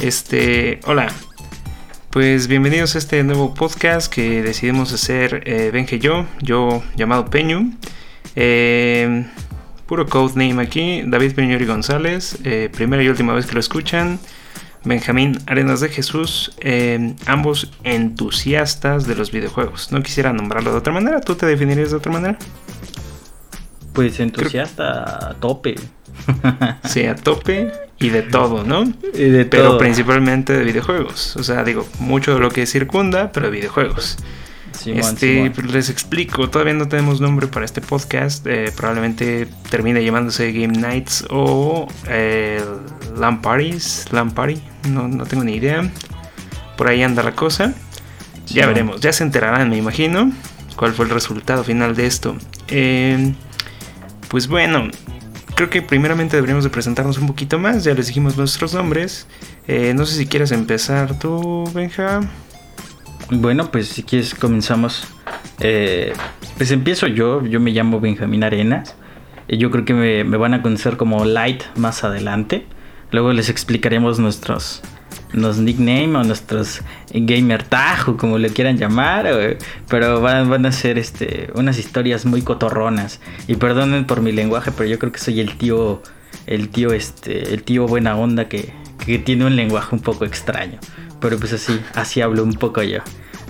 Este, hola. Pues bienvenidos a este nuevo podcast que decidimos hacer eh, Benja y yo, yo llamado Peñu. Eh, puro codename aquí, David Peñuri González, eh, primera y última vez que lo escuchan. Benjamín Arenas de Jesús, eh, ambos entusiastas de los videojuegos. No quisiera nombrarlo de otra manera, ¿tú te definirías de otra manera? Pues entusiasta a tope. Sí, a tope y de todo, ¿no? Y de pero todo. principalmente de videojuegos. O sea, digo, mucho de lo que circunda, pero de videojuegos. Simón, este, Simón. pues, les explico, todavía no tenemos nombre para este podcast. eh, probablemente termine llamándose Game Nights o eh, Party, no, no tengo ni idea. Por ahí anda la cosa. Ya veremos, ya se enterarán, me imagino, cuál fue el resultado final de esto. Eh, pues bueno, creo que primeramente deberíamos de presentarnos un poquito más. Ya les dijimos nuestros nombres. Eh, no sé si quieres empezar tú, Benja. Bueno, pues si quieres comenzamos. Eh, pues empiezo yo, yo me llamo Benjamín Arenas. Yo creo que me, me van a conocer como Light más adelante. Luego les explicaremos nuestros, los nicknames o nuestros gamer tag o como le quieran llamar. o- pero van, van a ser este, unas historias muy cotorronas. Y perdonen por mi lenguaje, pero yo creo que soy el tío, el tío, este, el tío buena onda que, que tiene un lenguaje un poco extraño. Pero pues así, así hablo un poco yo.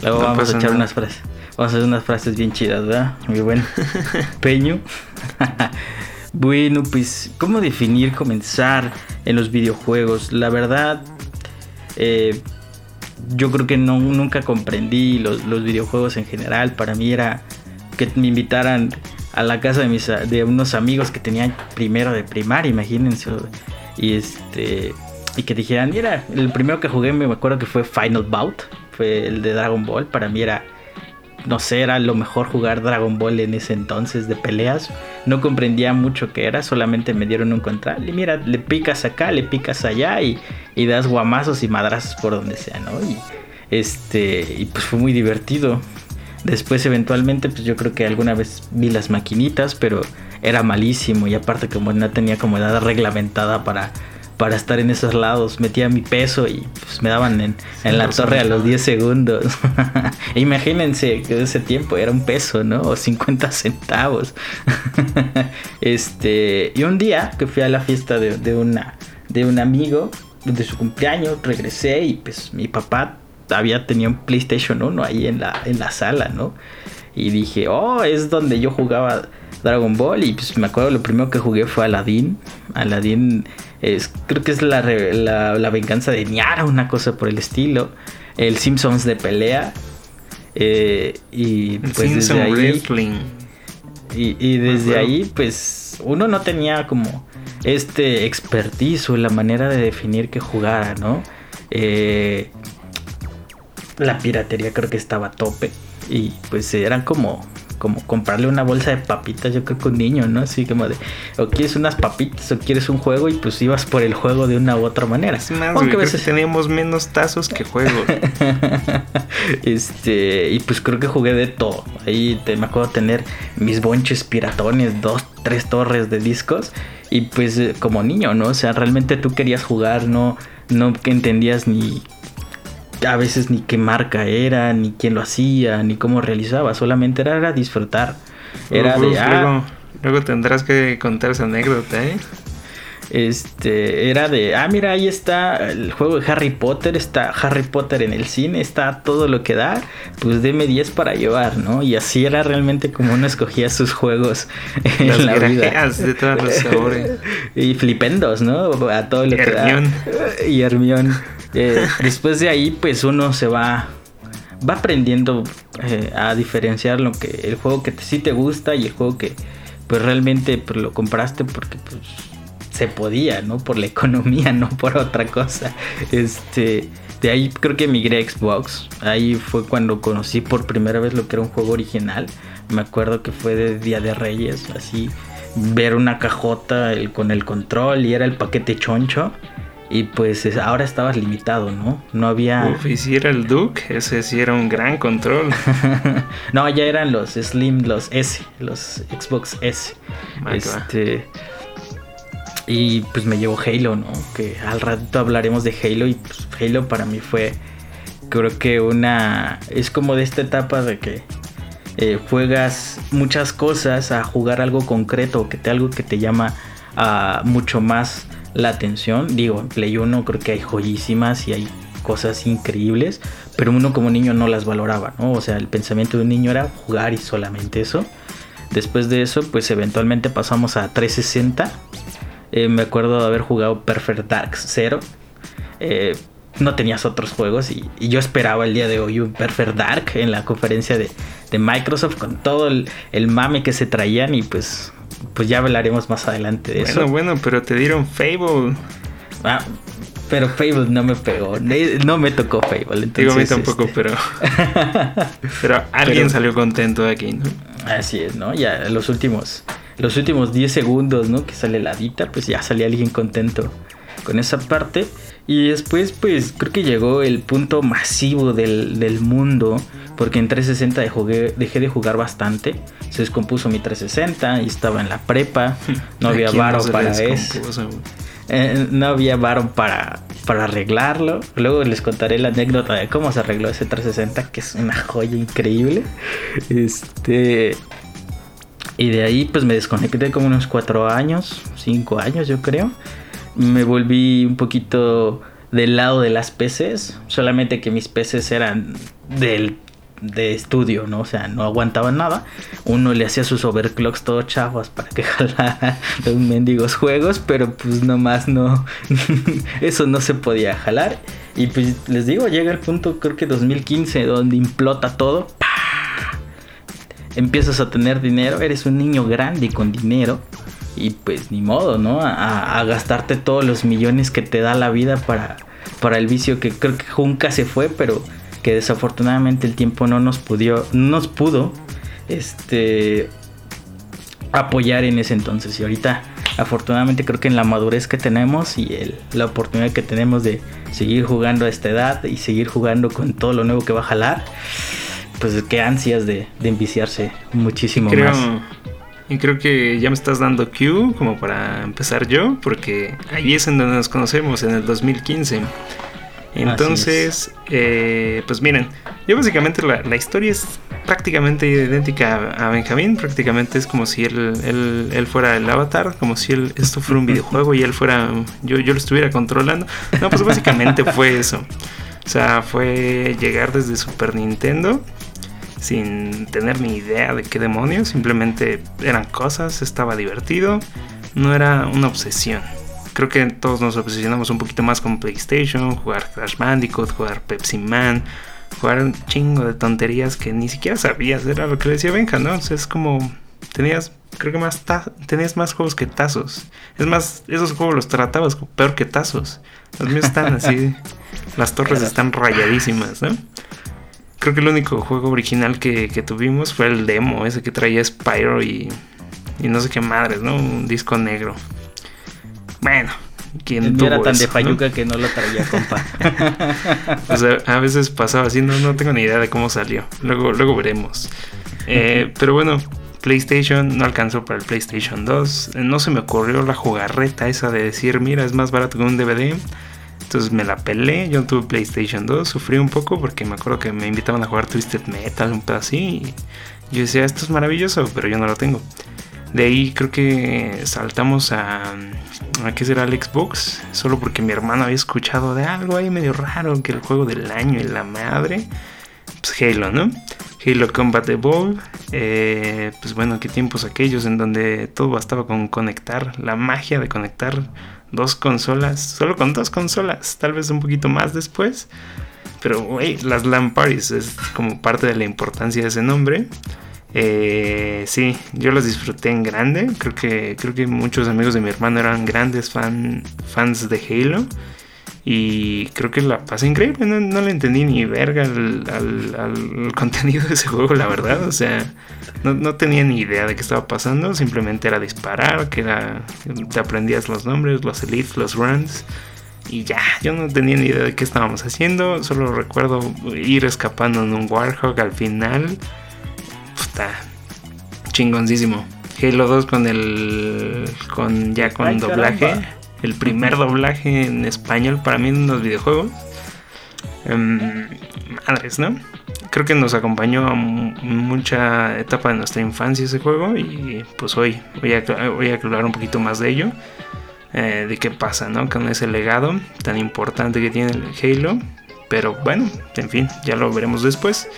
Luego No vamos a echar nada. unas frases. Vamos a hacer unas frases bien chidas, ¿verdad? Mi buen Peño. bueno, pues, ¿cómo definir comenzar en los videojuegos? La verdad, eh, yo creo que no, nunca comprendí los, los videojuegos en general. Para mí era que me invitaran a la casa de, mis, de unos amigos que tenían primero de primaria, imagínense. Y este y que dijeran, mira, el primero que jugué me acuerdo que fue Final Bout, fue el de Dragon Ball. Para mí era, no sé, era lo mejor jugar Dragon Ball en ese entonces de peleas. No comprendía mucho qué era, solamente me dieron un control. Y mira, le picas acá, le picas allá y, y das guamazos y madrazos por donde sea, ¿no? Y este, y pues fue muy divertido. Después eventualmente pues yo creo que alguna vez vi las maquinitas, pero era malísimo y aparte como no tenía como edad reglamentada para, para estar en esos lados, metía mi peso y pues me daban en, en la torre a los ajá. 10 segundos. Imagínense que ese tiempo era un peso, ¿no? O 50 centavos. este, y un día que fui a la fiesta de, de una, de un amigo, de su cumpleaños, regresé y pues mi papá había tenido un PlayStation 1 ahí en la, en la sala, ¿no? Y dije, oh, es donde yo jugaba Dragon Ball. Y pues me acuerdo lo primero que jugué fue Aladdin. Aladdin es, creo que es la, la, la venganza de Niara, una cosa por el estilo. El Simpsons de pelea. Eh, y El pues Simpson desde ahí, Wrestling. y, y desde Ajá. ahí, pues uno no tenía como este expertise o la manera de definir que jugara, ¿no? Eh, la piratería creo que estaba a tope. Y pues eran como, como comprarle una bolsa de papitas, yo creo que un niño, ¿no? Así como de, o quieres unas papitas o quieres un juego y pues ibas por el juego de una u otra manera. Es más, Aunque a veces teníamos menos tazos que juegos. este, y pues creo que jugué de todo. Ahí te, me acuerdo tener mis bonches piratones, dos, tres torres de discos. Y pues eh, como niño, ¿no? O sea, realmente tú querías jugar, no, no que entendías ni a veces ni qué marca era, ni quién lo hacía, ni cómo realizaba. Solamente era, era disfrutar. Era Uf, de, ah, luego, luego tendrás que contar esa anécdota, ¿eh? Este, era de, ah, mira, ahí está el juego de Harry Potter, está Harry Potter en el cine, está todo lo que da, pues deme 10 para llevar, ¿no? Y así era realmente como uno escogía sus juegos Las en la vida. grajeas de todos los sabores. Y flipendos, ¿no? A todo lo que da. Y Hermión. Eh, después de ahí, pues uno se va va aprendiendo eh, a diferenciar lo que el juego que sí te gusta y el juego que pues realmente pues, lo compraste porque pues se podía, ¿no? Por la economía, no por otra cosa. Este, de ahí creo que migré a Xbox. Ahí fue cuando conocí por primera vez lo que era un juego original. Me acuerdo que fue de Día de Reyes, así ver una cajota el- con el control y era el paquete choncho. Y pues es- ahora estabas limitado, ¿no? No había... Uf, y si era el Duke, ese sí era un gran control. no, ya eran los Slim, los S, los Xbox S. Ah, este. Y pues me llevó Halo, ¿no? Que al rato hablaremos de Halo y pues Halo para mí fue creo que una es como de esta etapa de que eh, juegas muchas cosas a jugar algo concreto, que te algo que te llama a mucho más la atención. Digo, en Play 1 creo que hay joyísimas y hay cosas increíbles, pero uno como niño no las valoraba, ¿no? O sea, el pensamiento de un niño era jugar y solamente eso. Después de eso, pues eventualmente pasamos a 360 eh, me acuerdo de haber jugado Perfect Dark Zero. Eh, no tenías otros juegos y, yo esperaba el día de hoy un Perfect Dark en la conferencia de, Microsoft con todo el, mame que se traían y pues, pues ya hablaremos más adelante de eso. Bueno, bueno, pero te dieron Fable. Ah, pero Fable no me pegó, no me tocó Fable. Digo a mí tampoco, este, pero, pero alguien salió contento de aquí, ¿no? Así es, ¿no? Ya los últimos los últimos 10 segundos, ¿no? Que sale la dita, pues ya salía alguien contento con esa parte. Y después, pues creo que llegó el punto masivo del, mundo. Porque en 360 dejé, de jugar bastante. Se descompuso mi 360 y estaba en la prepa. No había varo para eso. Eh, no había varo para, para arreglarlo. Luego les contaré la anécdota de cómo se arregló ese 360, que es una joya increíble. Este. Y de ahí pues me desconecté como unos cuatro años, cinco años yo creo. Me volví un poquito del lado de las PCs, solamente que mis PCs eran del de estudio, ¿no? O sea, no aguantaban nada. Uno le hacía sus overclocks todo chavos para que jalara los mendigos juegos, pero pues nomás no, eso no se podía jalar. Y pues les digo, llega el punto, creo que 2015, donde implota todo empiezas a tener dinero, eres un niño grande con dinero. Y pues ni modo, ¿no? A, gastarte todos los millones que te da la vida para, para el vicio que creo que nunca se fue, pero que desafortunadamente el tiempo no nos pudo, nos pudo este, apoyar en ese entonces. Y ahorita, afortunadamente, creo que en la madurez que tenemos y el, la oportunidad que tenemos de seguir jugando a esta edad y seguir jugando con todo lo nuevo que va a jalar pues qué ansias de, enviciarse muchísimo creo, más. Y creo que ya me estás dando cue como para empezar yo, porque ahí es en donde nos conocemos, en el 2015. Entonces, eh, pues miren, yo básicamente la, historia es prácticamente idéntica a, Benjamín, prácticamente es como si él, él, fuera el avatar, como si él, esto fuera un videojuego y él fuera, yo, yo lo estuviera controlando. No, pues básicamente fue eso. O sea, fue llegar desde Super Nintendo sin tener ni idea de qué demonios, simplemente eran cosas, estaba divertido, no era una obsesión. Creo que todos nos obsesionamos un poquito más con PlayStation, jugar Crash Bandicoot, jugar Pepsi Man, jugar un chingo de tonterías que ni siquiera sabías, era lo que decía Benja, ¿no? O sea, es como tenías creo que más tenías más juegos que tazos. Es más, esos juegos los tratabas peor que tazos. Los míos están así, las torres están rayadísimas, ¿no? Creo que el único juego original que, tuvimos fue el demo, ese que traía Spyro y, y no sé qué madres, ¿no? Un disco negro. Bueno, quien tuvo era tan de payuca que no lo traía, compa. o sea, a veces pasaba así, no, no tengo ni idea de cómo salió. Luego, luego veremos. Eh, pero bueno, PlayStation no alcanzó para el PlayStation 2. No se me ocurrió la jugarreta esa de decir, mira, es más barato que un DVD. Entonces me la pelé, yo tuve PlayStation 2, sufrí un poco porque me acuerdo que me invitaban a jugar Twisted Metal, un pedo así. Y yo decía, esto es maravilloso, pero yo no lo tengo. De ahí creo que saltamos a, a qué será el Xbox, solo porque mi hermano había escuchado de algo ahí medio raro, que el juego del año y la madre, pues Halo, ¿no? Halo Combat Evolve, eh, pues bueno, qué tiempos aquellos en donde todo bastaba con conectar, la magia de conectar dos consolas, solo con dos consolas, tal vez un poquito más después. Pero, güey, las LAN parties es como parte de la importancia de ese nombre. Eh, sí, yo las disfruté en grande. Creo que, creo que muchos amigos de mi hermano eran grandes fan, fans de Halo. Y creo que la pasé increíble. No, le entendí ni verga al, contenido de ese juego, la verdad. O sea, no, tenía ni idea de qué estaba pasando. Simplemente era disparar, que era. Te aprendías los nombres, los elites, los runs. Y ya, yo no tenía ni idea de qué estábamos haciendo. Solo recuerdo ir escapando en un Warhog al final. Puta, chingoncísimo. Halo 2 con el. con ya con doblaje. El primer doblaje en español para mí en los videojuegos. Em, madres, ¿no? Creo que nos acompañó a mucha etapa de nuestra infancia ese juego. Y pues hoy voy a, voy un poquito más de ello. Eh, de qué pasa, ¿no? Con ese legado tan importante que tiene el Halo. Pero bueno, en fin, ya lo veremos después.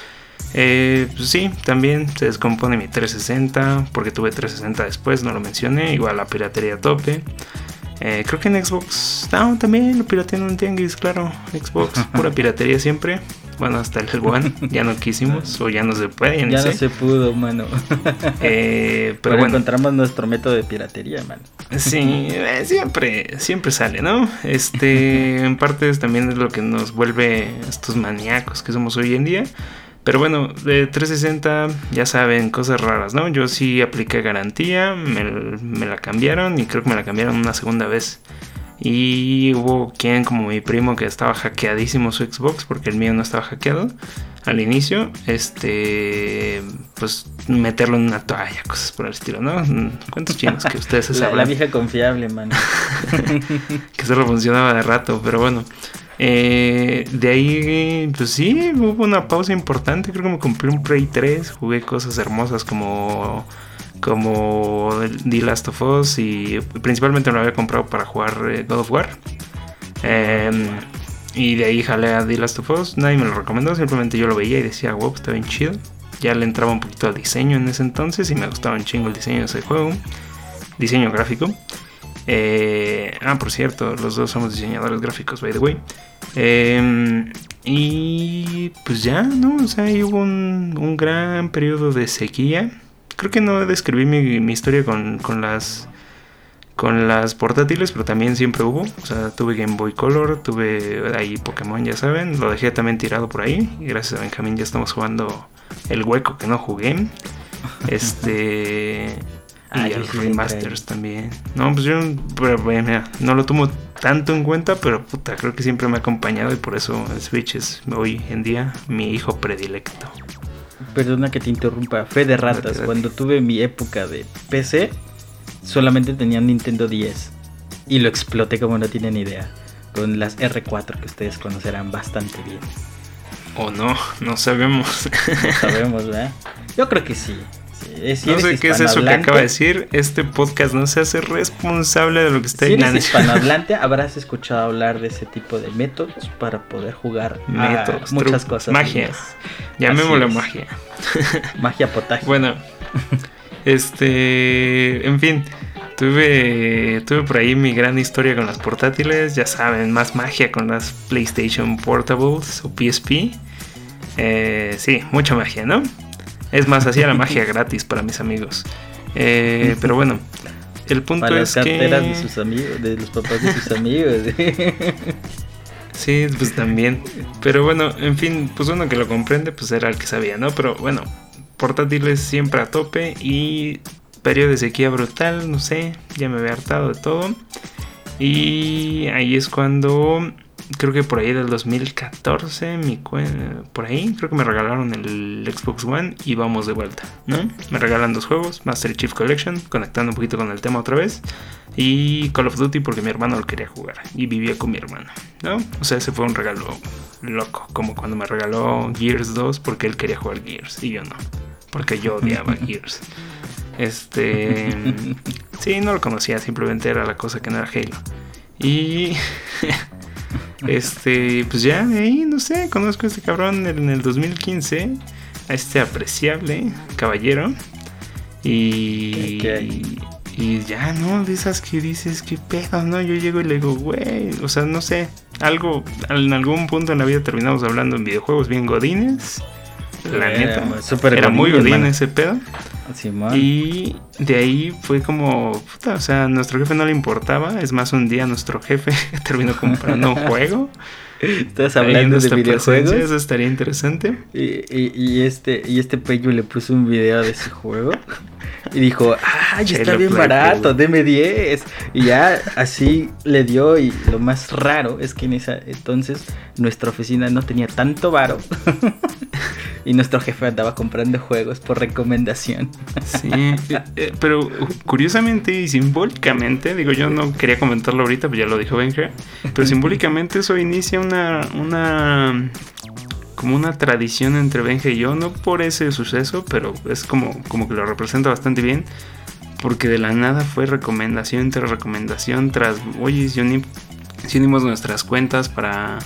Eh, pues sí, también se descompone mi 360 porque tuve 360 después, no lo mencioné. Igual la piratería a tope. Eh, creo que en Xbox no, también lo piratean en Tianguis, claro. Xbox, pura piratería siempre. Bueno, hasta el One ya no quisimos o ya no se puede. Ya, no se pudo, mano. Eh, pero, bueno. encontramos nuestro método de piratería, mano. Sí, eh, siempre, siempre sale, ¿no? Este, en parte también es lo que nos vuelve estos maníacos que somos hoy en día. Pero bueno, de 360 ya saben, cosas raras, ¿no? Yo sí apliqué garantía, me, me la cambiaron y creo que me la cambiaron una segunda vez. Y hubo quien, como mi primo, que estaba hackeadísimo su Xbox porque el mío no estaba hackeado al inicio. Este, pues meterlo en una toalla, cosas por el estilo, ¿no? ¿Cuántos chinos que ustedes se saben? La vieja confiable, man. que solo funcionaba de rato, pero bueno. Eh, de ahí, pues sí, hubo una pausa importante. Creo que me compré un Prey 3. Jugué cosas hermosas como como The Last of Us y principalmente me lo había comprado para jugar eh, God of War. Em, y de ahí jalé a The Last of Us. Nadie me lo recomendó, simplemente yo lo veía y decía, wow, está bien chido. Ya le entraba un poquito al diseño en ese entonces y me gustaba un chingo el diseño de ese juego. Diseño gráfico. Eh, ah, por cierto, los dos somos diseñadores gráficos, by the way. Em, y pues ya, ¿no? O sea, hubo un, un gran periodo de sequía creo que no describí mi, mi historia con, con, las con las portátiles, pero también siempre hubo. O sea, tuve Game Boy Color, tuve ahí Pokémon, ya saben. Lo dejé también tirado por ahí. Y gracias a Benjamín ya estamos jugando el hueco que no jugué. Este. Ah, y el remasters también. No, pues yo no lo tomo tanto en cuenta, pero puta, creo que siempre me ha acompañado y por eso Switch es hoy en día mi hijo predilecto. Perdona que te interrumpa, fe de ratas. Cuando tuve mi época de PC, solamente tenía Nintendo 10. Y lo exploté como no tienen idea. Con las R4 que ustedes conocerán bastante bien. O no, no sabemos. No sabemos, ¿verdad? Yo creo que sí no sé qué es eso que acaba de decir. Este podcast no se hace responsable de lo que está si eres hispanohablante, habrás escuchado hablar de ese tipo de métodos para poder jugar métodos, muchas cosas. Magias. Llamémoslo magia. Magia potaje. Bueno, este. En fin. Tuve, tuve por ahí mi gran historia con las portátiles. Ya saben, más magia con las PlayStation Portables o PSP. Eh, sí, mucha magia, ¿no? Es más, hacía la magia gratis para mis amigos. Eh, pero bueno, el punto para es las carteras de sus amigos, de los papás de sus amigos. sí, pues también. Pero bueno, en fin, pues uno que lo comprende, pues era el que sabía, ¿no? Pero bueno, portátiles siempre a tope y periodo de sequía brutal, no sé, ya me había hartado de todo. Y ahí es cuando creo que por ahí del 2014, mi por ahí, creo que me regalaron el Xbox One y vamos de vuelta, ¿no? Me regalan dos juegos, Master Chief Collection, conectando un poquito con el tema otra vez, y Call of Duty porque mi hermano lo quería jugar y vivía con mi hermano, ¿no? O sea, ese fue un regalo loco, como cuando me regaló Gears 2 porque él quería jugar Gears y yo no, porque yo odiaba Gears. Este, sí, no lo conocía, simplemente era la cosa que no era Halo. Y Este, pues ya de ahí, no sé, conozco a este cabrón en el 2015, a este apreciable caballero. Y, y ya, ¿no? De esas que dices, qué pedo, ¿no? Yo llego y le digo, güey, o sea, no sé, algo, en algún punto en la vida terminamos hablando en videojuegos bien godines. La neta, era muy godín ese pedo. Y de ahí fue como, puta, o sea, a nuestro jefe no le importaba. Es más, un día nuestro jefe terminó comprando un juego. ¿Estás hablando de videojuegos? Eso estaría interesante. Y, y, este, y este Peyo le puso un video de ese juego. Y dijo, ¡ay, está bien barato! Deme 10. Y ya así le dio. Y lo más raro es que en esa entonces nuestra oficina no tenía tanto varo. y nuestro jefe andaba comprando juegos por recomendación. Sí, eh, eh, pero curiosamente y simbólicamente, digo, yo no quería comentarlo ahorita, pues ya lo dijo Benja, pero simbólicamente eso inicia una, una como una tradición entre Benja y yo, no por ese suceso, pero es como, como que lo representa bastante bien, porque de la nada fue recomendación tras recomendación, tras, oye, si, unimos nuestras cuentas para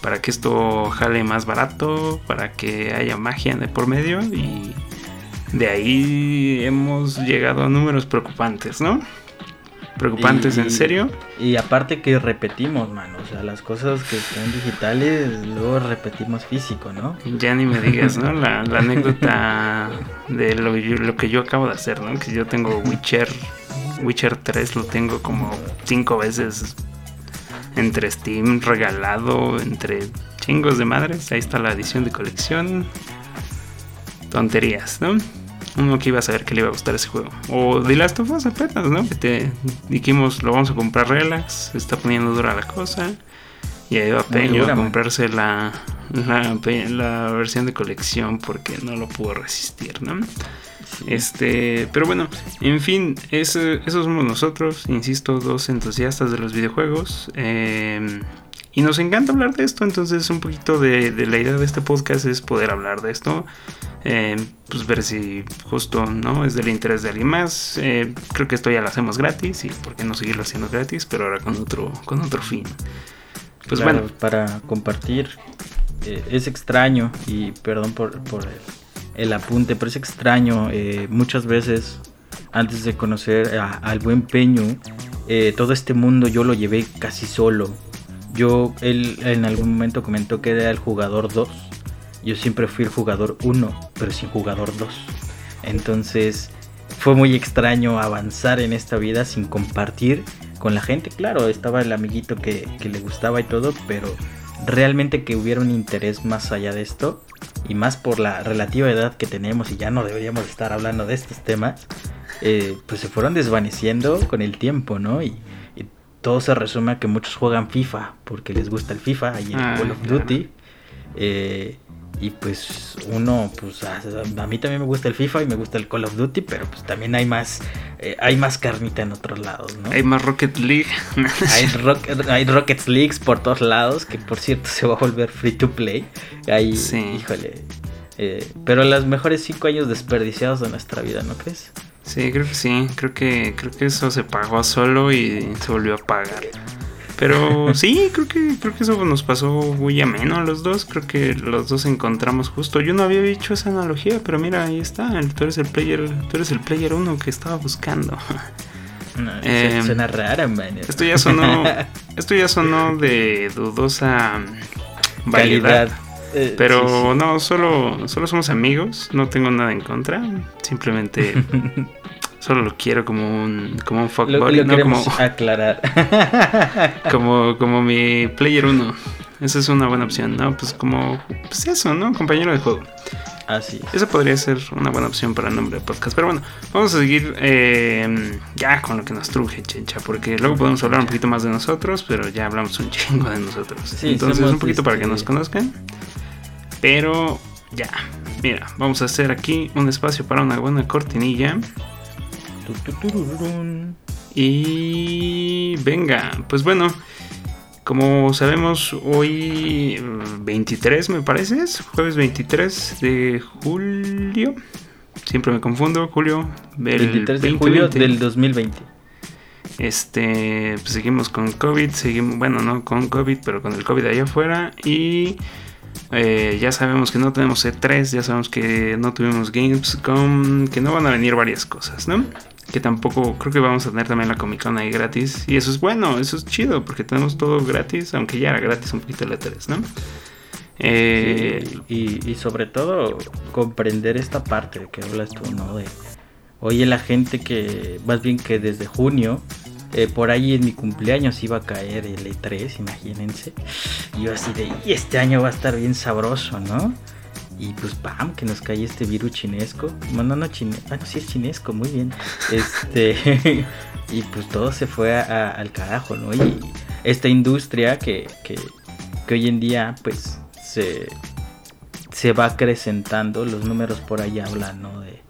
para que esto jale más barato, para que haya magia de por medio y de ahí hemos llegado a números preocupantes, ¿no? Preocupantes, ¿en serio? Y aparte que repetimos, mano, o sea, las cosas que son digitales luego repetimos físico, ¿no? Ya ni me digas, ¿no? La, anécdota de lo, lo, que yo acabo de hacer, ¿no? Que yo tengo Witcher, Witcher 3 lo tengo como cinco veces entre Steam regalado, entre chingos de madres. Ahí está la edición de colección. Tonterías, ¿no? Uno que iba a saber que le iba a gustar ese juego. O The Last of Us apenas, ¿no? Que te dijimos, lo vamos a comprar relax, se está poniendo dura la cosa. Y ahí va Peño a comprarse la, la, la, versión de colección porque no lo pudo resistir, ¿no? Este, pero bueno, en fin, eso, somos nosotros, insisto, dos entusiastas de los videojuegos. Em, y nos encanta hablar de esto, entonces un poquito de, la idea de este podcast es poder hablar de esto. Em, pues ver si justo no es del interés de alguien más. Eh, creo que esto ya lo hacemos gratis y por qué no seguirlo haciendo gratis, pero ahora con otro, con otro fin. Pues bueno. Para compartir eh, es extraño y perdón por, por el el apunte, pero es extraño. Eh, muchas veces, antes de conocer al buen Peño, eh, todo este mundo yo lo llevé casi solo. Yo, él en algún momento comentó que era el jugador 2. Yo siempre fui el jugador 1, pero sin jugador 2. Entonces, fue muy extraño avanzar en esta vida sin compartir con la gente. Claro, estaba el amiguito que, que le gustaba y todo, pero realmente que hubiera un interés más allá de esto y más por la relativa edad que tenemos y ya no deberíamos estar hablando de estos temas, eh, pues se fueron desvaneciendo con el tiempo, ¿no? Y, todo se resume a que muchos juegan FIFA porque les gusta el FIFA y el ah, Call of Duty. Eh, y pues uno, pues a, mí también me gusta el FIFA y me gusta el Call of Duty, pero pues también hay más, eh, hay más carnita en otros lados, ¿no? Hay más Rocket League. hay, Rocket, hay Rocket Leagues por todos lados, que por cierto se va a volver free to play. Ahí, sí. híjole. Eh, pero los mejores cinco años desperdiciados de nuestra vida, ¿no crees? Sí, creo que sí. Creo que, creo que eso se pagó solo y se volvió a pagar. Pero sí, creo que, creo que eso nos pasó muy ameno a los dos. Creo que los dos encontramos justo. Yo no había dicho esa analogía, pero mira, ahí está. Tú eres el player, tú eres el player uno que estaba buscando. eh, suena rara, man. Esto ya sonó. esto ya sonó de dudosa validad. Eh, pero no, solo, solo somos amigos. No tengo nada en contra. Simplemente Solo lo quiero como un, como un fuckboy, no como. aclarar. como, como mi Player 1. Esa es una buena opción, ¿no? Pues como. Pues eso, ¿no? Compañero de juego. Así Esa podría ser una buena opción para el nombre de podcast. Pero bueno, vamos a seguir eh, ya con lo que nos truje, chencha. Porque luego podemos hablar un poquito más de nosotros, pero ya hablamos un chingo de nosotros. Entonces, un poquito para que nos conozcan. Pero ya, mira, vamos a hacer aquí un espacio para una buena cortinilla. Y venga, pues bueno, como sabemos, hoy 23 me parece, es jueves 23 de julio. Siempre me confundo, julio. Del 23 de julio del 2020. Este, pues seguimos con COVID, seguimos, bueno, no con COVID, pero con el COVID allá afuera. Y eh, ya sabemos que no tenemos E3, ya sabemos que no tuvimos Gamescom, que no van a venir varias cosas, ¿no? que tampoco creo que vamos a tener también la Comic Con ahí gratis. Y eso es bueno, eso es chido, porque tenemos todo gratis, aunque ya era gratis un poquito el E3, ¿no? Eh, y, sobre todo comprender esta parte que hablas tú, ¿no? De, oye, la gente que, más bien que desde junio, eh, por ahí en mi cumpleaños iba a caer el E3, imagínense. Y yo así de, y este año va a estar bien sabroso, ¿no? Y pues ¡pam! que nos cae este virus chinesco. Bueno, no chinesco. Ah, sí es chinesco, muy bien. Este. y pues todo se fue al carajo, ¿no? Y esta industria que, que, hoy en día, pues, se, se va acrecentando, los números por ahí hablan, ¿no? De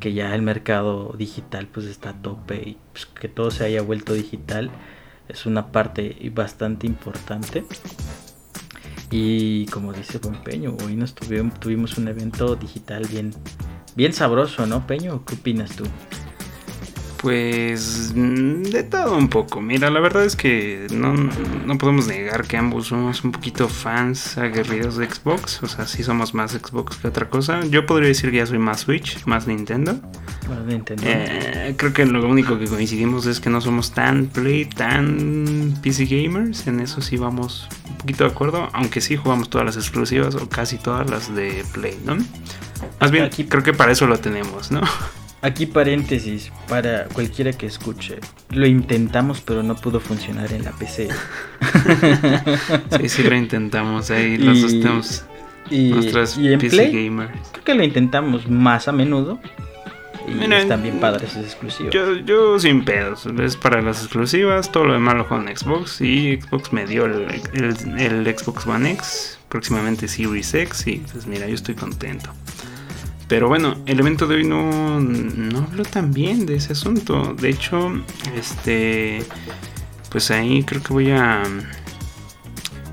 que ya el mercado digital pues está a tope y pues, que todo se haya vuelto digital es una parte bastante importante. Y como dice Buen Peño, hoy nos tuvimos, tuvimos un evento digital bien, bien sabroso, ¿no, Peño? ¿Qué opinas tú? Pues de todo un poco. Mira, la verdad es que no, no, podemos negar que ambos somos un poquito fans aguerridos de Xbox. O sea, sí somos más Xbox que otra cosa. Yo podría decir que ya soy más Switch, más Nintendo. Más Nintendo. Eh, creo que lo único que coincidimos es que no somos tan Play, tan PC gamers. En eso sí vamos un poquito de acuerdo. Aunque sí jugamos todas las exclusivas o casi todas las de Play, ¿no? Más bien, Aquí... creo que para eso lo tenemos, ¿no? Aquí paréntesis para cualquiera que escuche. Lo intentamos pero no pudo funcionar en la PC. sí, sí lo intentamos. Ahí los dos tenemos y, nuestras y en PC Play, gamers. Creo que lo intentamos más a menudo. Y están bien padres esas exclusivas. Yo, yo sin pedos. Es para las exclusivas. Todo lo demás lo juego en Xbox. Y Xbox me dio el, el, el Xbox One X. Próximamente Series X. Y pues mira, yo estoy contento. Pero bueno, el evento de hoy no, no habló tan bien de ese asunto. De hecho, este. Pues ahí creo que voy a.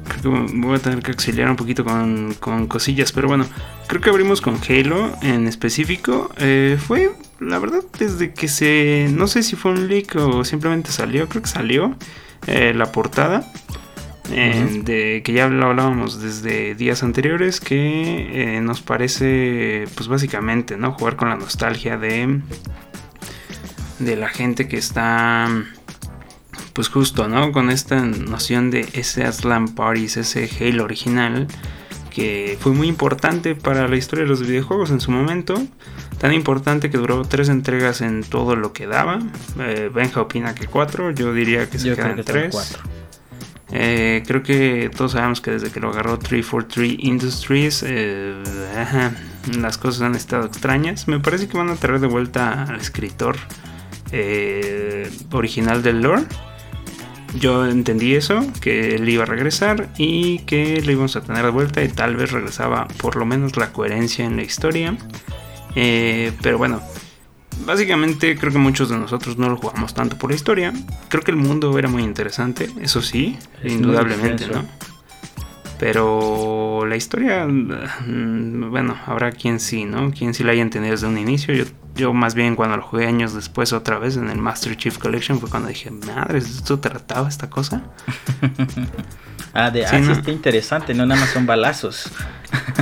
Creo que voy a tener que auxiliar un poquito con, con cosillas. Pero bueno, creo que abrimos con Halo en específico. Eh, fue, la verdad, desde que se. No sé si fue un leak o simplemente salió. Creo que salió eh, la portada. Eh, de que ya lo hablábamos desde días anteriores que eh, nos parece pues básicamente no jugar con la nostalgia de de la gente que está pues justo no con esta noción de ese Aslan Parties ese Halo original que fue muy importante para la historia de los videojuegos en su momento tan importante que duró tres entregas en todo lo que daba. Eh, Benja opina que cuatro yo diría que se quedan tres eh, creo que todos sabemos que desde que lo agarró 343 Industries, eh, las cosas han estado extrañas. Me parece que van a traer de vuelta al escritor eh, original del lore. Yo entendí eso, que él iba a regresar y que lo íbamos a tener de vuelta y tal vez regresaba por lo menos la coherencia en la historia. pero bueno, Básicamente creo que muchos de nosotros no lo jugamos tanto por la historia. Creo que el mundo era muy interesante, eso sí, indudablemente, ¿no? Pero la historia, mm, bueno, habrá quien sí, ¿no? Quien sí la haya entendido desde un inicio. Yo, yo más bien cuando lo jugué años después otra vez en el Master Chief Collection fue cuando dije, madre, ¿esto trataba esta cosa? ah, de, sí, ah, está interesante, no nada más son balazos.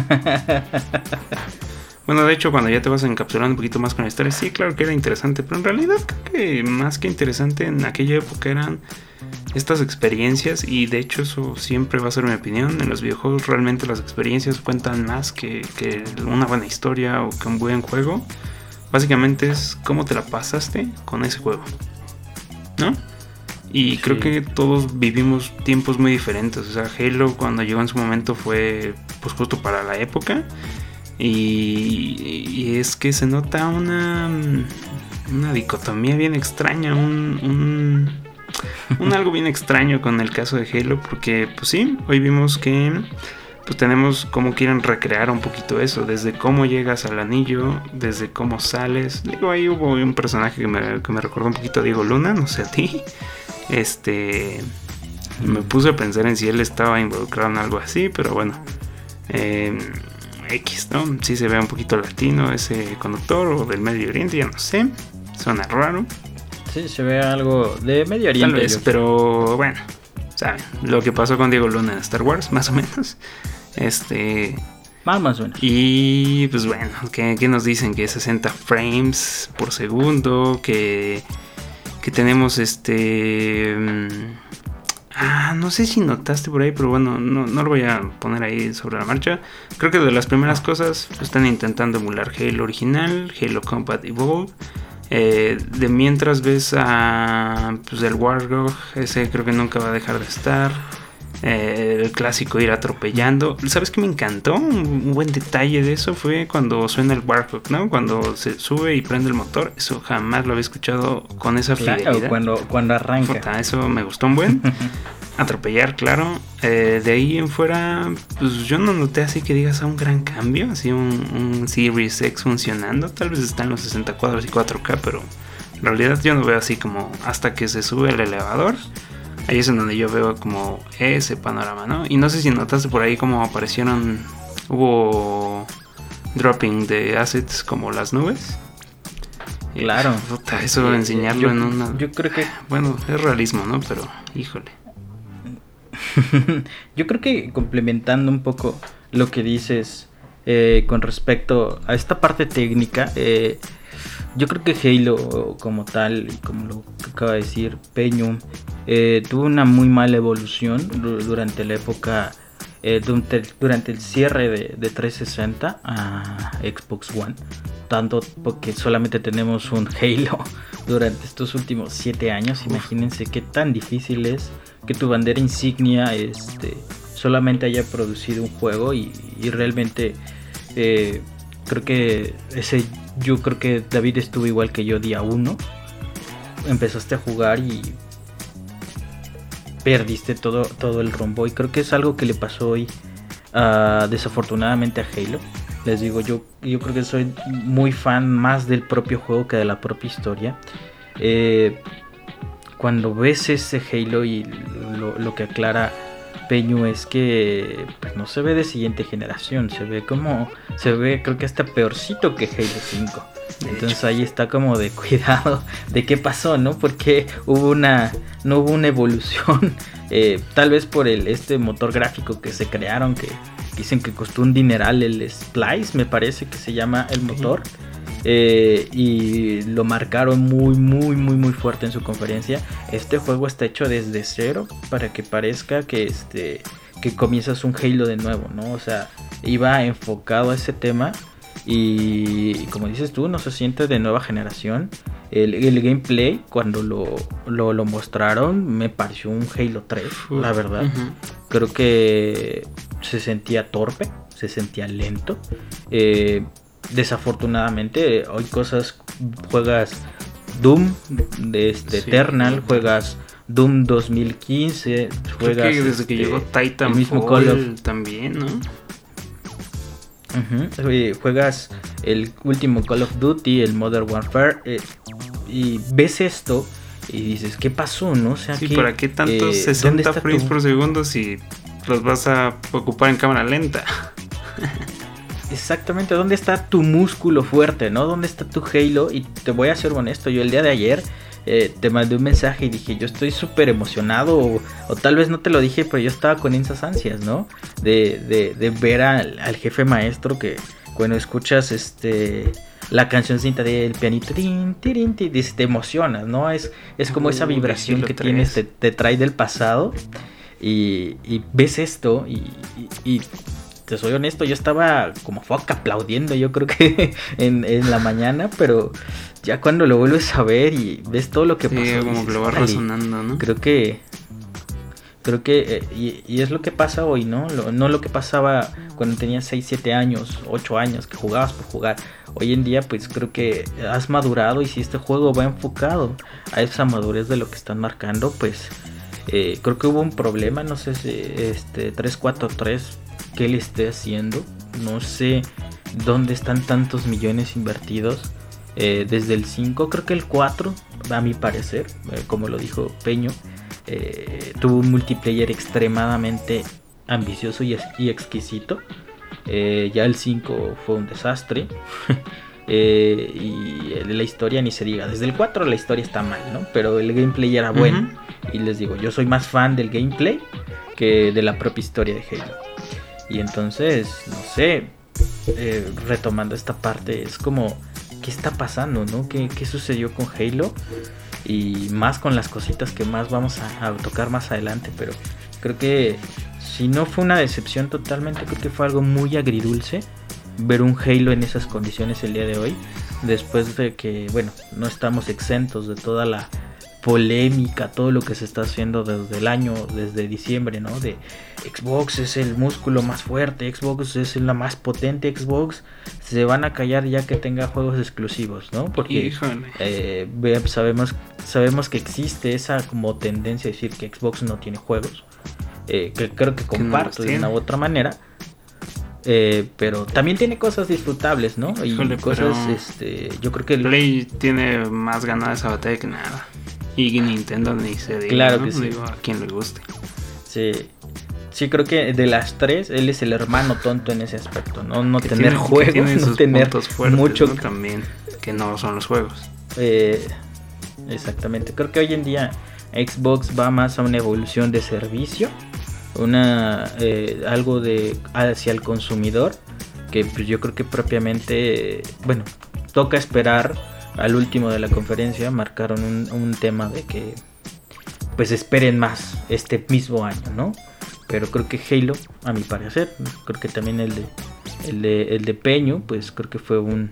Bueno, de hecho, cuando ya te vas encapsulando un poquito más con la historia, sí, claro que era interesante, pero en realidad creo que más que interesante en aquella época eran estas experiencias y de hecho eso siempre va a ser mi opinión. En los videojuegos realmente las experiencias cuentan más que, una buena historia o que un buen juego. Básicamente es cómo te la pasaste con ese juego. ¿No? Y creo que todos vivimos tiempos muy diferentes. O sea, Halo cuando llegó en su momento fue pues justo para la época. Y, es que se nota una, una dicotomía bien extraña, un, un, algo bien extraño con el caso de Halo, porque pues sí, hoy vimos que pues tenemos cómo quieren recrear un poquito eso, desde cómo llegas al anillo, desde cómo sales. Digo, ahí hubo un personaje que me, que me recordó un poquito a Diego Luna, no sé a ti. Este, me puse a pensar en si él estaba involucrado en algo así, pero bueno. Eh, X, ¿no? Sí se ve un poquito latino ese conductor o del Medio Oriente, ya no sé. Suena raro. Sí, se ve algo de Medio Oriente. Tal vez, pero bueno, ¿saben? Lo que pasó con Diego Luna en Star Wars, más o menos. Este. Más, más o menos. Y pues bueno, ¿qué, nos dicen? Que 60 frames por segundo, que, que tenemos este... Ah, no sé si notaste por ahí, pero bueno, no, lo voy a poner ahí sobre la marcha. Creo que de las primeras cosas están intentando emular Halo original, Halo Combat Evolved. Eh, de mientras ves a pues el Wargog, ese creo que nunca va a dejar de estar. Eh, el clásico ir atropellando. ¿Sabes qué me encantó? Un, buen detalle de eso fue cuando suena el Warhawk, ¿no? Cuando se sube y prende el motor. Eso jamás lo había escuchado con esa fidelidad. Cuando, cuando arranca. eso me gustó un buen. Atropellar, claro. Eh, de ahí en fuera, pues yo no noté así que digas a un gran cambio. Así un, un Series X funcionando. Tal vez está en los 60 cuadros y 4K, pero en realidad yo no veo así como hasta que se sube el elevador Ahí es en donde yo veo como ese panorama, ¿no? Y no sé si notaste por ahí como aparecieron, hubo dropping de assets como las nubes. Claro. eso enseñarlo en una... Yo creo que... Bueno, es realismo, ¿no? Pero, híjole. yo creo que complementando un poco lo que dices eh, con respecto a esta parte técnica, eh, yo creo que Halo como tal, como lo acaba de decir Peño, eh, tuvo una muy mala evolución durante la época, eh, durante el cierre de, 360 a Xbox One. Tanto porque solamente tenemos un Halo durante estos últimos 7 años. Imagínense qué tan difícil es que tu bandera insignia este, solamente haya producido un juego y, realmente eh, creo que ese yo creo que David estuvo igual que yo día 1. Empezaste a jugar y perdiste todo, todo el rombo. Y creo que es algo que le pasó hoy uh, desafortunadamente a Halo. Les digo, yo, yo creo que soy muy fan más del propio juego que de la propia historia. Eh, cuando ves ese Halo y lo que aclara Peñu es que pues, no se ve de siguiente generación, se ve como, se ve creo que hasta peorcito que Halo 5. Entonces ahí está como de cuidado de qué pasó, ¿no? Porque hubo una, no hubo una evolución, eh, tal vez por el, este motor gráfico que se crearon, que dicen que costó un dineral el Splice, me parece que se llama el motor. Eh, y lo marcaron muy, muy, muy, muy fuerte en su conferencia. Este juego está hecho desde cero para que parezca que, este, que comienzas un Halo de nuevo, ¿no? O sea, iba enfocado a ese tema y, como dices tú, no se siente de nueva generación. El, gameplay, cuando lo, lo, mostraron, me pareció un Halo 3, la verdad. Creo que se sentía torpe, se sentía lento. Eh, desafortunadamente hay cosas, juegas Doom de este Eternal, juegas Doom 2015, juegas desde que llegó este, Titan el mismo Call of... también, ¿no? juegas el último Call of Duty, el Modern Warfare eh, y ves esto y dices, ¿qué pasó? ¿No? O sea, sí, ¿para qué tantos 60 eh, frames por segundo si los vas a ocupar en cámara lenta? Exactamente, ¿dónde está tu músculo fuerte, no? ¿Dónde está tu Halo? Y te voy a ser honesto, yo el día de ayer eh, te mandé un mensaje y dije, yo estoy súper emocionado, o, tal vez no te lo dije, pero yo estaba con esas ansias, ¿no? De, de, ver al, jefe maestro que cuando escuchas este la cancioncita del pianito, te emocionas, ¿no? Es, es como esa vibración que tienes, te, trae del pasado. Y, ves esto y te soy honesto, yo estaba como foca aplaudiendo, yo creo que en, la mañana, pero ya cuando lo vuelves a ver y ves todo lo que sí, pasó, como que lo va resonando, ¿no? Creo que creo que eh, y, es lo que pasa hoy, ¿no? no lo que pasaba cuando tenías 6, 7 años, 8 años que jugabas por jugar. Hoy en día pues creo que has madurado y si este juego va enfocado a esa madurez de lo que están marcando, pues eh, creo que hubo un problema, no sé si este 343 qué le esté haciendo. No sé dónde están tantos millones invertidos. Eh, desde el 5, creo que el 4, a mi parecer, eh, como lo dijo Peño, eh, tuvo un multiplayer extremadamente ambicioso y, exquisito. ya el 5 fue un desastre. y la historia ni se diga. Desde el 4 la historia está mal, ¿no? Pero el gameplay era bueno. Y les digo, yo soy más fan del gameplay que de la propia historia de Halo. Y entonces, no sé, eh, retomando esta parte, es como, ¿qué está pasando, no? ¿Qué, sucedió con Halo? Y más con las cositas que más vamos a, tocar más adelante, pero creo que si no fue una decepción totalmente, creo que fue algo muy agridulce ver un Halo en esas condiciones el día de hoy, después de que, bueno, no estamos exentos de toda la polémica, todo lo que se está haciendo desde el año, desde diciembre, ¿no? De Xbox es el músculo más fuerte, Xbox es la más potente Xbox, se van a callar ya que tenga juegos exclusivos, ¿no? Porque eh, sabemos, sabemos que existe esa como tendencia a decir que Xbox no tiene juegos, eh, que creo que comparto de una u otra manera. Eh, pero también tiene cosas disfrutables, ¿no? Y cosas, este, yo creo que... El Play tiene más ganada esa batalla que nada. Y Nintendo ni se diga, claro que sí. Digo, a quien le guste. Sí. Sí, creo que de las tres, él es el hermano tonto en ese aspecto, ¿no? No tener juegos, no tener mucho. También, que no son los juegos. Eh, exactamente. Creo que hoy en día Xbox va más a una evolución de servicio, una eh, algo de hacia el consumidor, que pues, yo creo que propiamente, bueno, toca esperar al último de la conferencia marcaron un, tema de que pues esperen más este mismo año, ¿no? Pero creo que Halo, a mi parecer, creo que también el de el de, el de Peño, pues creo que fue un,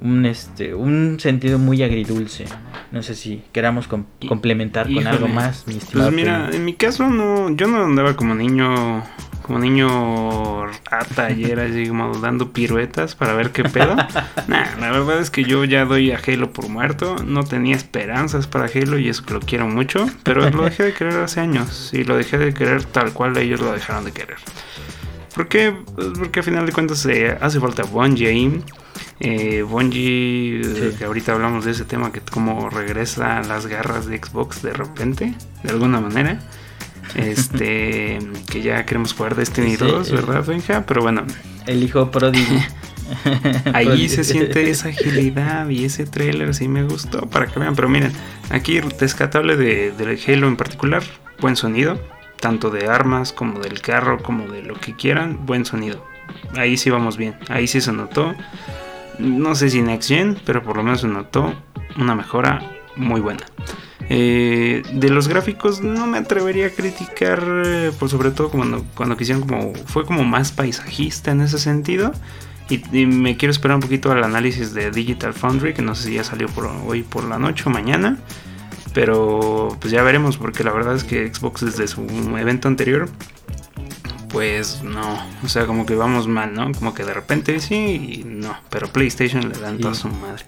un este un sentido muy agridulce. No sé si queramos complementar con algo más, mi Pues mira, en mi caso no, yo no andaba como niño como niño rata ayer, así como dando piruetas para ver qué pedo. nah, la verdad es que yo ya doy a Halo por muerto. No tenía esperanzas para Halo y eso que lo quiero mucho. Pero lo dejé de querer hace años. Y lo dejé de querer tal cual ellos lo dejaron de querer. ¿Por qué? Pues porque al final de cuentas eh, hace falta Bungie ahí. Eh, Bungie, que ahorita hablamos de ese tema, que como regresa a las garras de Xbox de repente, de alguna manera. Este, que ya queremos jugar Destiny 2, ¿verdad, Benja? Pero bueno. El hijo pródigo. Ahí se siente esa agilidad y ese trailer sí me gustó para que vean. Pero miren, aquí rescatable de, de Halo en particular, buen sonido, tanto de armas como del carro, como de lo que quieran, buen sonido. Ahí sí vamos bien, ahí sí se notó. No sé si Next Gen, pero por lo menos se notó una mejora muy buena. Eh, de los gráficos no me atrevería a criticar, eh, por sobre todo cuando, cuando quisieron como, fue como más paisajista en ese sentido. Y, me quiero esperar un poquito al análisis de Digital Foundry, que no sé si ya salió hoy por la noche o mañana. Pero pues ya veremos, porque la verdad es que Xbox desde su evento anterior, pues no, o sea, como que vamos mal, ¿no? Como que de repente sí y no, pero PlayStation le dan toda su madre.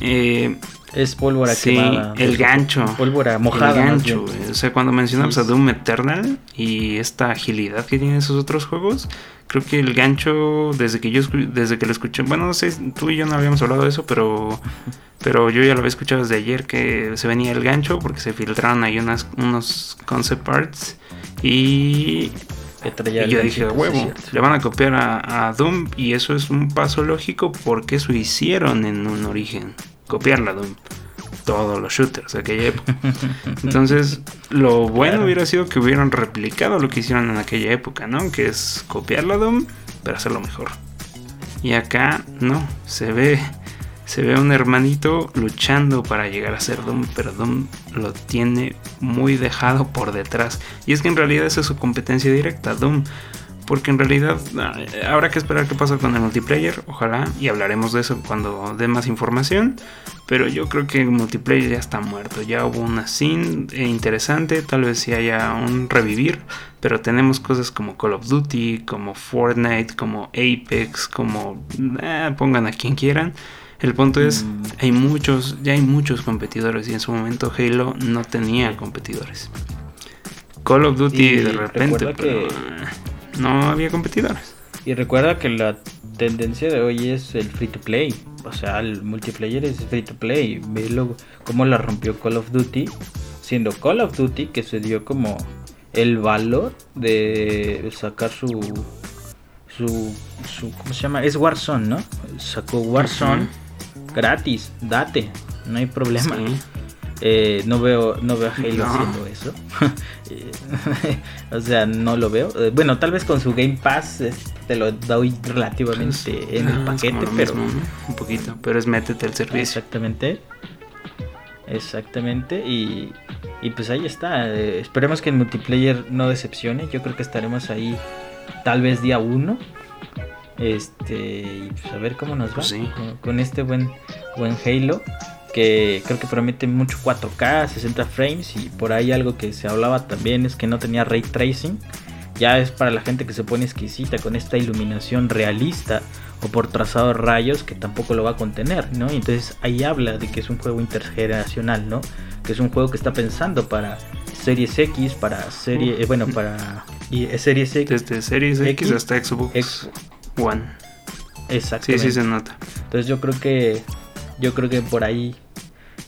Eh, es pólvora sí, El gancho. Pólvora mojada. El gancho, O sea, cuando mencionamos a Doom Eternal y esta agilidad que tienen esos otros juegos, creo que el gancho, desde que yo desde que lo escuché, bueno, no sé, tú y yo no habíamos hablado de eso, pero, pero yo ya lo había escuchado desde ayer que se venía el gancho porque se filtraron ahí unas, unos concept arts y y yo dije, huevo, le van a copiar a, a, Doom y eso es un paso lógico porque eso hicieron en un origen copiarla de todos los shooters de aquella época. Entonces, lo bueno hubiera sido que hubieran replicado lo que hicieron en aquella época, ¿no? Que es copiar la Doom, pero hacerlo mejor. Y acá no, se ve se ve un hermanito luchando para llegar a ser Doom, pero Doom lo tiene muy dejado por detrás. Y es que en realidad esa es su competencia directa, Doom porque en realidad ah, habrá que esperar qué pasa con el multiplayer, ojalá, y hablaremos de eso cuando dé más información. Pero yo creo que el multiplayer ya está muerto, ya hubo una scene interesante, tal vez si haya un revivir, pero tenemos cosas como Call of Duty, como Fortnite, como Apex, como eh, pongan a quien quieran. El punto es, mm. hay muchos, ya hay muchos competidores y en su momento Halo no tenía competidores. Call of Duty de repente, pero, no había competidores. Y recuerda que la tendencia de hoy es el free to play. O sea, el multiplayer es free to play. Ve cómo la rompió Call of Duty. Siendo Call of Duty que se dio como el valor de sacar su. Su, su ¿Cómo se llama? Es Warzone, ¿no? Sacó Warzone gratis. Date. No hay problema. Eh, no veo no veo a Halo haciendo eso. o sea, no lo veo. Eh, bueno, tal vez con su Game Pass te lo doy relativamente pues, en el paquete, pero un poquito, pero es métete el servicio. Exactamente. Exactamente y, y pues ahí está. Eh, esperemos que el multiplayer no decepcione. Yo creo que estaremos ahí tal vez día uno. Este, y pues a ver cómo nos va pues con, con, este buen buen Halo. que creo que promete mucho 4K, 60 frames y por ahí algo que se hablaba también es que no tenía ray tracing. Ya es para la gente que se pone exquisita con esta iluminación realista o por trazado de rayos que tampoco lo va a contener, ¿no? entonces ahí habla de que es un juego intergeneracional, ¿no? Que es un juego que está pensando para Series X, para serie, eh, bueno, para y, eh, Series X. Desde Series X, hasta Xbox One. Exacto. Sí, sí se nota. Entonces yo creo que yo creo que por ahí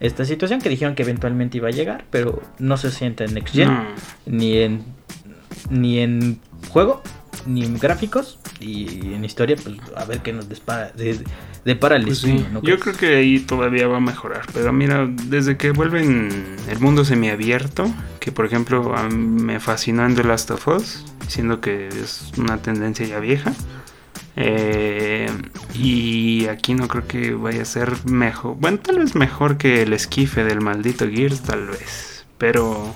esta situación que dijeron que eventualmente iba a llegar, pero no se siente en Next Gen, ni en ni en juego, ni en gráficos y en historia, pues a ver qué nos depara, de, depara el pues Yo creo que ahí todavía va a mejorar, pero mira, desde que vuelven el mundo semiabierto, que por ejemplo me fascinó en The Last of Us, siendo que es una tendencia ya vieja. Eh, y aquí no creo que vaya a ser mejor. Bueno, tal vez mejor que el esquife del maldito Gears, tal vez. Pero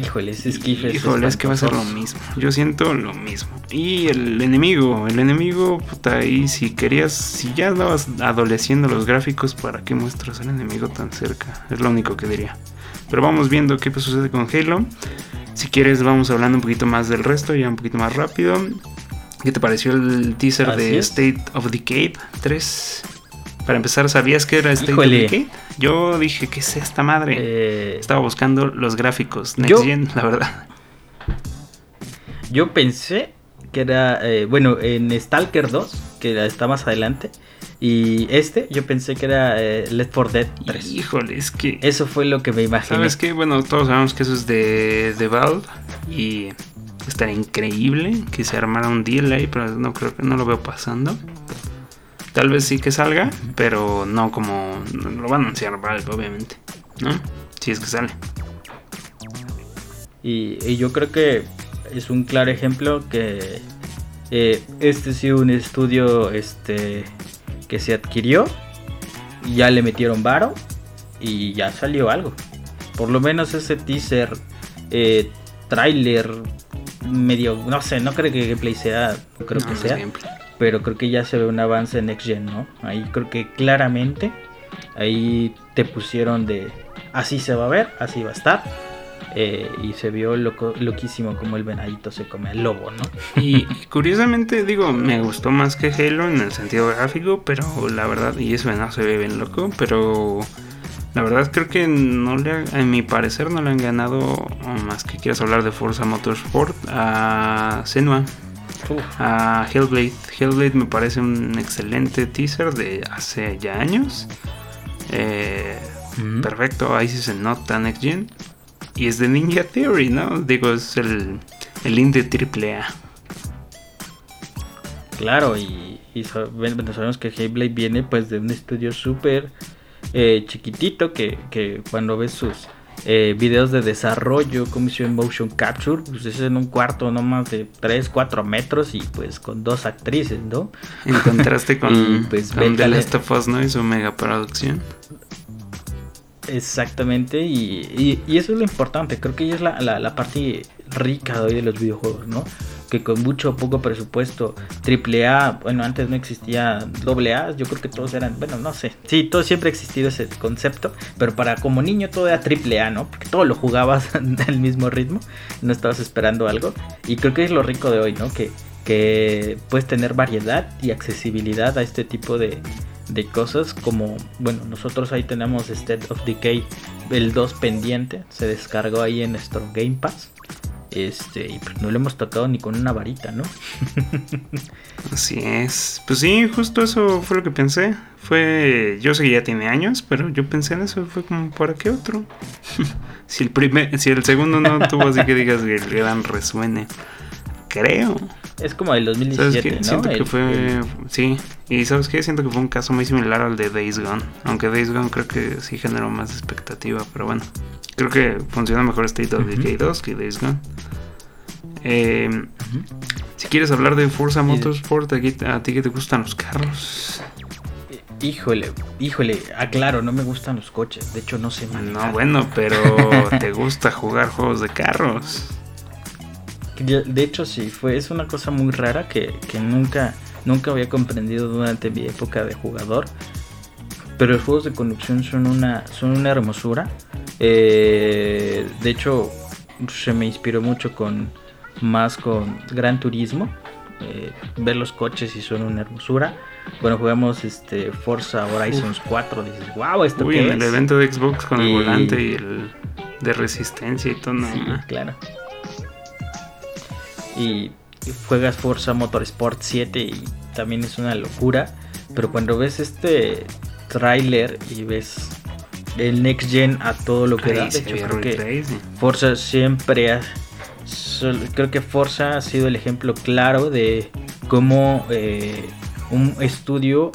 Híjole, ese esquife. Híjole, es que va a ser lo mismo. Yo siento lo mismo. Y el enemigo, el enemigo, puta, ahí si querías, si ya andabas adoleciendo los gráficos, ¿para qué muestras al enemigo tan cerca? Es lo único que diría. Pero vamos viendo qué sucede con Halo. Si quieres, vamos hablando un poquito más del resto, ya un poquito más rápido. ¿Qué te pareció el teaser de State of Decay 3? Para empezar, ¿sabías que era State of Decay? Yo dije, ¿qué es esta madre? Eh, Estaba buscando los gráficos Next Gen, la verdad. Yo pensé que era, eh, bueno, en Stalker 2, que está más adelante, y este, yo pensé que era eh, Left 4 Dead 3. Híjole, es que. Eso fue lo que me imaginé. ¿Sabes qué? Bueno, todos sabemos que eso es de, de Valve. Y estaría increíble que se armara un deal ahí, pero no creo que no lo veo pasando. Tal vez sí que salga, pero no como lo van a anunciar obviamente, ¿no? Si es que sale. Y, yo creo que es un claro ejemplo que eh, este sí un estudio este que se adquirió, ya le metieron varo y ya salió algo. Por lo menos ese teaser, eh, trailer, medio, no sé, no creo que gameplay sea, no creo que sea pero creo que ya se ve un avance en Next Gen, ¿no? Ahí creo que claramente, ahí te pusieron de así se va a ver, así va a estar. Eh, y se vio loco, loquísimo como el venadito se come al lobo, ¿no? Y curiosamente, digo, me gustó más que Halo en el sentido gráfico, pero la verdad, y eso no se ve bien loco, pero la verdad creo que no le, en mi parecer no le han ganado, más que quieras hablar de Forza Motorsport, a Senua a Hellblade. Hellblade me parece un excelente teaser de hace ya años. Eh, perfecto, ahí sí se nota Next Gen. Y es de Ninja Theory, ¿no? Digo, es el, el indie triple A. Claro, y, sabemos que Hellblade viene pues de un estudio súper eh, chiquitito que, que cuando ves sus eh, videos de desarrollo, comisión motion capture, pues es en un cuarto no más de 3, 4 metros y pues con dos actrices, ¿no? En contraste con, pues, con The Last of Us, ¿no? Y su mega producción. Exactamente, y, eso es lo importante, creo que ella es la, la, la parte rica de hoy de los videojuegos, ¿no? Que con mucho poco presupuesto, triple A, bueno, antes no existía A, yo creo que todos eran, bueno, no sé, sí, todo siempre ha existido ese concepto, pero para como niño todo era triple A, ¿no? Porque todo lo jugabas al mismo ritmo, no estabas esperando algo, y creo que es lo rico de hoy, ¿no? Que, que puedes tener variedad y accesibilidad a este tipo de, de cosas como, bueno, nosotros ahí tenemos State of Decay, el 2 pendiente, se descargó ahí en nuestro Game Pass. Este, y pues no lo hemos tocado ni con una varita, ¿no? Así es. Pues sí, justo eso fue lo que pensé. Fue. Yo sé que ya tiene años, pero yo pensé en eso. Fue como, ¿para qué otro? si el primer, si el segundo no tuvo así que digas que el gran resuene. Creo. Es como el 2017, ¿no? Siento que fue. Sí. Y ¿sabes qué? Siento que fue un caso muy similar al de Days Gone. Aunque Days Gone creo que sí generó más expectativa, pero bueno. Creo que funciona mejor State of Decay 2 que Days Gone. Eh, si quieres hablar de Forza Motorsport, a ti que te gustan los carros. Híjole, híjole, aclaro, no me gustan los coches. De hecho, no sé manejar. No, bueno, pero te gusta jugar juegos de carros. De hecho, sí, fue, es una cosa muy rara que, que nunca, nunca había comprendido durante mi época de jugador. Pero los juegos de conducción son una, son una hermosura. Eh, de hecho, se me inspiró mucho con más con Gran Turismo. Eh, ver los coches y son una hermosura. Bueno, jugamos este Forza Horizons 4, dices, wow, esto Uy, qué en es? el evento de Xbox con el volante y el de resistencia y todo. no, Sí, no. claro. Y juegas Forza Motorsport 7 y también es una locura. Pero cuando ves este tráiler y ves el next gen a todo lo que da, Ahí de hecho, creo que. Forza siempre ha. creo que Forza ha sido el ejemplo claro de cómo eh, un estudio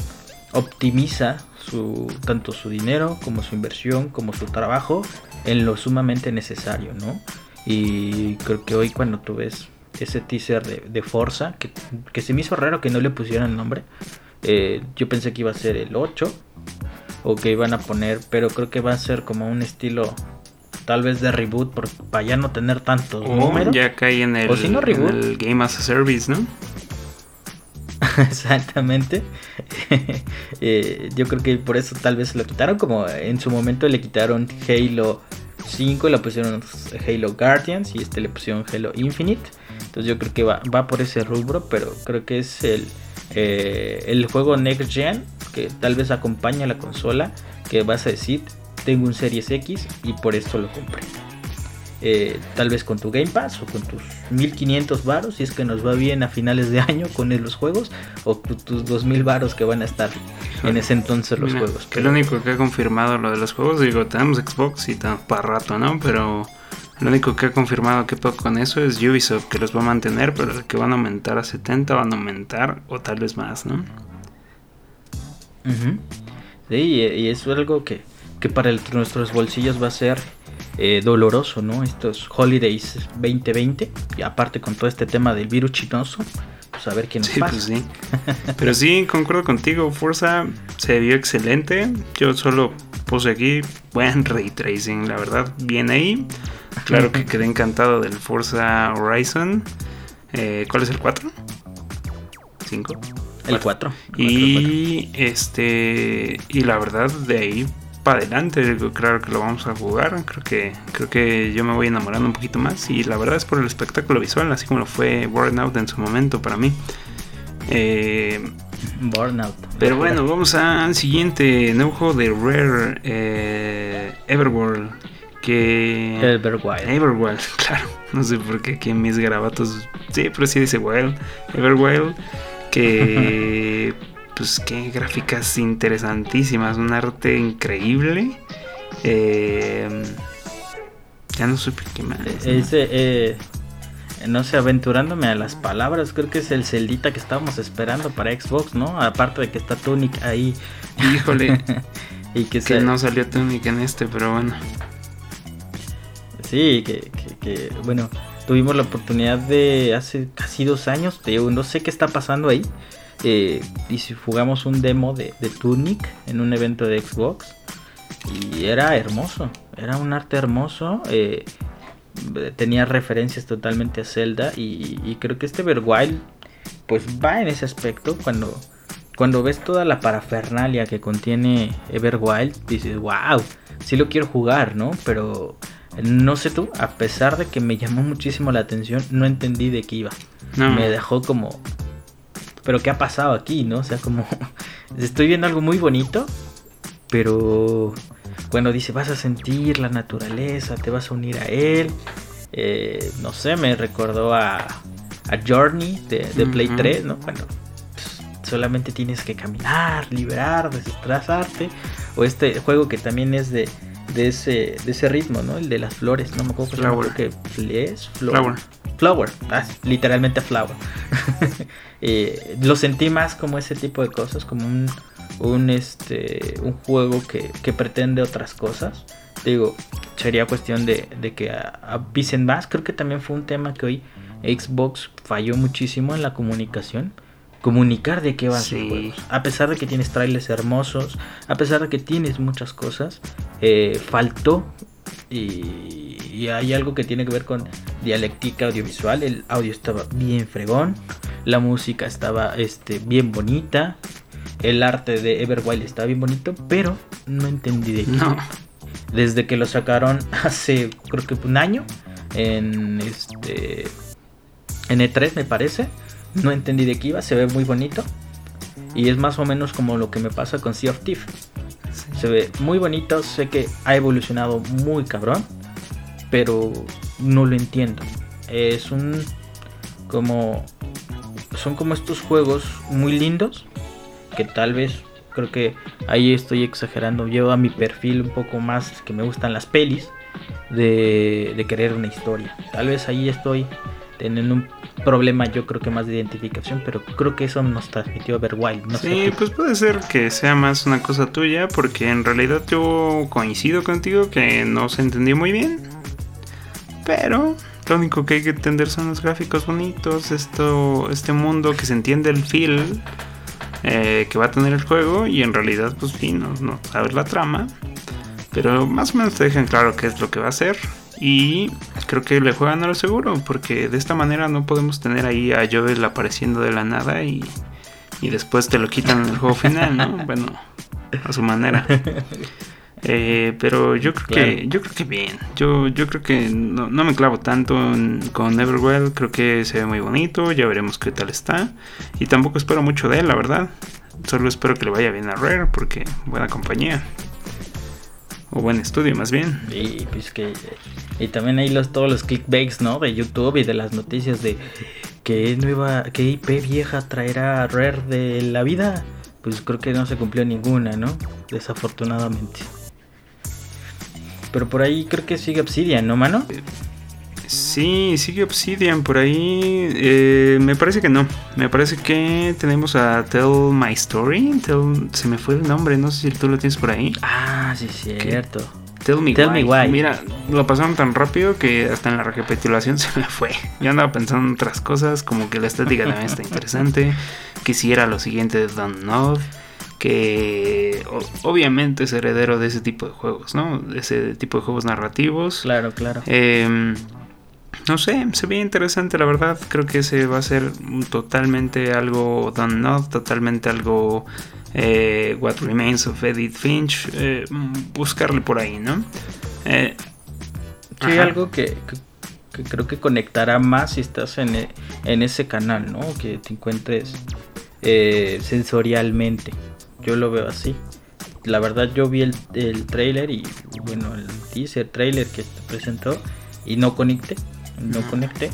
optimiza su, tanto su dinero como su inversión como su trabajo en lo sumamente necesario, ¿no? Y creo que hoy cuando tú ves ese teaser de, de Forza, que, que se me hizo raro que no le pusieran nombre, eh, yo pensé que iba a ser el 8 o que iban a poner, pero creo que va a ser como un estilo tal vez de reboot por, para ya no tener tantos O números. ya cae en el, O si no, en reboot. el Game as a Service, ¿no? Exactamente. Eh, yo creo que por eso tal vez lo quitaron. Como en su momento le quitaron Halo 5, le pusieron Halo Guardians y este le pusieron Halo Infinite. Entonces yo creo que va, va por ese rubro, pero creo que es el, eh, el juego Next Gen que tal vez acompaña a la consola. Que vas a decir, tengo un Series X y por esto lo compré. Eh, tal vez con tu Game Pass o con tus 1500 varos si es que nos va bien a finales de año con los juegos o tu- tus 2000 varos que van a estar en ese entonces los Mira, juegos. lo único que ha confirmado lo de los juegos, digo, tenemos Xbox y tenemos para rato, ¿no? Pero lo único que ha confirmado que pedo con eso es Ubisoft, que los va a mantener, pero que van a aumentar a 70, van a aumentar o tal vez más, ¿no? Ujú. Sí, y, es algo que, que para el- nuestros bolsillos va a ser eh, doloroso, ¿no? Estos holidays 2020 y aparte con todo este tema del virus chinoso, pues a ver qué nos Sí, pasa. pues sí. Pero sí, concuerdo contigo, Forza se vio excelente. Yo solo puse aquí buen ray tracing, la verdad, bien ahí. Claro que quedé encantado del Forza Horizon. Eh, ¿Cuál es el 4? 5. El 4. Y este y la verdad de ahí para adelante, claro que lo vamos a jugar. Creo que creo que yo me voy enamorando un poquito más y la verdad es por el espectáculo visual, así como lo fue Burnout en su momento para mí. Eh, Burnout. pero bueno, vamos al siguiente nuevo juego de Rare eh, Everworld que Everwild. Everwild, claro. No sé por qué aquí en mis garabatos. Sí, pero sí dice Wild. Everwild. Que. pues qué gráficas interesantísimas. Un arte increíble. Eh, ya no supe qué más. Ese, eh, no sé, aventurándome a las palabras, creo que es el celdita que estábamos esperando para Xbox, ¿no? Aparte de que está Tunic ahí Híjole, y que, no salió Tunic en este, pero bueno. Sí, que, que- que, bueno, tuvimos la oportunidad de hace casi dos años, te digo, no sé qué está pasando ahí. eh, y si jugamos un demo de, de Tunic en un evento de Xbox. Y era hermoso, era un arte hermoso. eh, tenía referencias totalmente a Zelda. Y, y creo que este Everwild, pues va en ese aspecto. Cuando, cuando ves toda la parafernalia que contiene Everwild, dices, wow, sí lo quiero jugar, ¿no? Pero no sé tú, a pesar de que me llamó muchísimo la atención, no entendí de qué iba. No. Me dejó como... Pero ¿qué ha pasado aquí, no? O sea, como... Estoy viendo algo muy bonito, pero cuando dice vas a sentir la naturaleza, te vas a unir a él, eh, no sé, me recordó a, a Journey de, de Play Ujú. 3, ¿no? Cuando pues, solamente tienes que caminar, liberar, desestresarte. O este juego que también es de, de, ese, de ese ritmo, ¿no? El de las flores, no me acuerdo Flower. que es Flower. Flower, ah, literalmente flower. Eh, lo sentí más como ese tipo de cosas, como un, un, este, un juego que, que pretende otras cosas. Digo, sería cuestión de, de que avisen más. Creo que también fue un tema que hoy Xbox falló muchísimo en la comunicación. Comunicar de qué van sus Sí. juegos. A pesar de que tienes trailers hermosos, a pesar de que tienes muchas cosas, eh, faltó y, y hay algo que tiene que ver con dialéctica audiovisual. El audio estaba bien fregón, la música estaba este, bien bonita. el arte de Everwild está bien bonito, pero no entendí de qué. No. Desde que lo sacaron hace creo que un año en este en E3 me parece, no entendí de qué iba, se ve muy bonito y es más o menos como lo que me pasa con Sea of Thief. Se ve muy bonito, sé que ha evolucionado muy cabrón, pero no lo entiendo. Es un como son como estos juegos muy lindos que tal vez creo que ahí estoy exagerando. Llevo a mi perfil un poco más que me gustan las pelis de, de querer una historia. Tal vez ahí estoy teniendo un problema yo creo que más de identificación, pero creo que eso nos transmitió Everwild. No sí, pues puede ser que sea más una cosa tuya, porque en realidad yo coincido contigo que no se entendió muy bien. Pero lo único que hay que entender son los gráficos bonitos, esto, este mundo que se entiende el feel eh, que va a tener el juego y en realidad pues sí, no, no sabes la trama, pero más o menos te dejan claro qué es lo que va a hacer y creo que le juegan a lo seguro, porque de esta manera no podemos tener ahí a Joel apareciendo de la nada y, y después te lo quitan en el juego final, ¿no? Bueno, a su manera. Eh, pero yo creo que yo creo que bien. Yo, yo creo que no, me clavo tanto con Everwell. Creo que se ve muy bonito. Ya veremos qué tal está. Y tampoco espero mucho de él, la verdad. Solo espero que le vaya bien a Rare porque buena compañía. O buen estudio, más bien. Y pues que. Y también hay los, todos los clickbaits, ¿no? De YouTube y de las noticias de qué nueva, qué IP vieja traerá Rare de la vida. Pues creo que no se cumplió ninguna, ¿no? Desafortunadamente. Pero por ahí creo que sigue Obsidian, ¿no, mano? Sí, sigue Obsidian por ahí. Eh, me parece que no. Me parece que tenemos a Tell My Story. se me fue el nombre, no sé si tú lo tienes por ahí. Ah, sí, cierto. Tell Me, Tell why. Mira, lo pasaron tan rápido que hasta en la recapitulación se me fue. Yo andaba pensando en otras cosas, como que la estética también está interesante. Quisiera lo siguiente de Don't Know que obviamente es heredero de ese tipo de juegos, ¿no? De ese tipo de juegos narrativos. Claro, claro. Eh, no sé, se ve interesante la verdad. Creo que ese va a ser totalmente algo done not, totalmente algo eh, What Remains of Edith Finch. Eh, buscarle por ahí, ¿no? Eh, sí, algo que, creo que conectará más si estás en, en ese canal, ¿no? Que te encuentres eh, sensorialmente. Yo lo veo así. La verdad yo vi el, el trailer y bueno, el teaser trailer que se presentó y no conecté no conecté,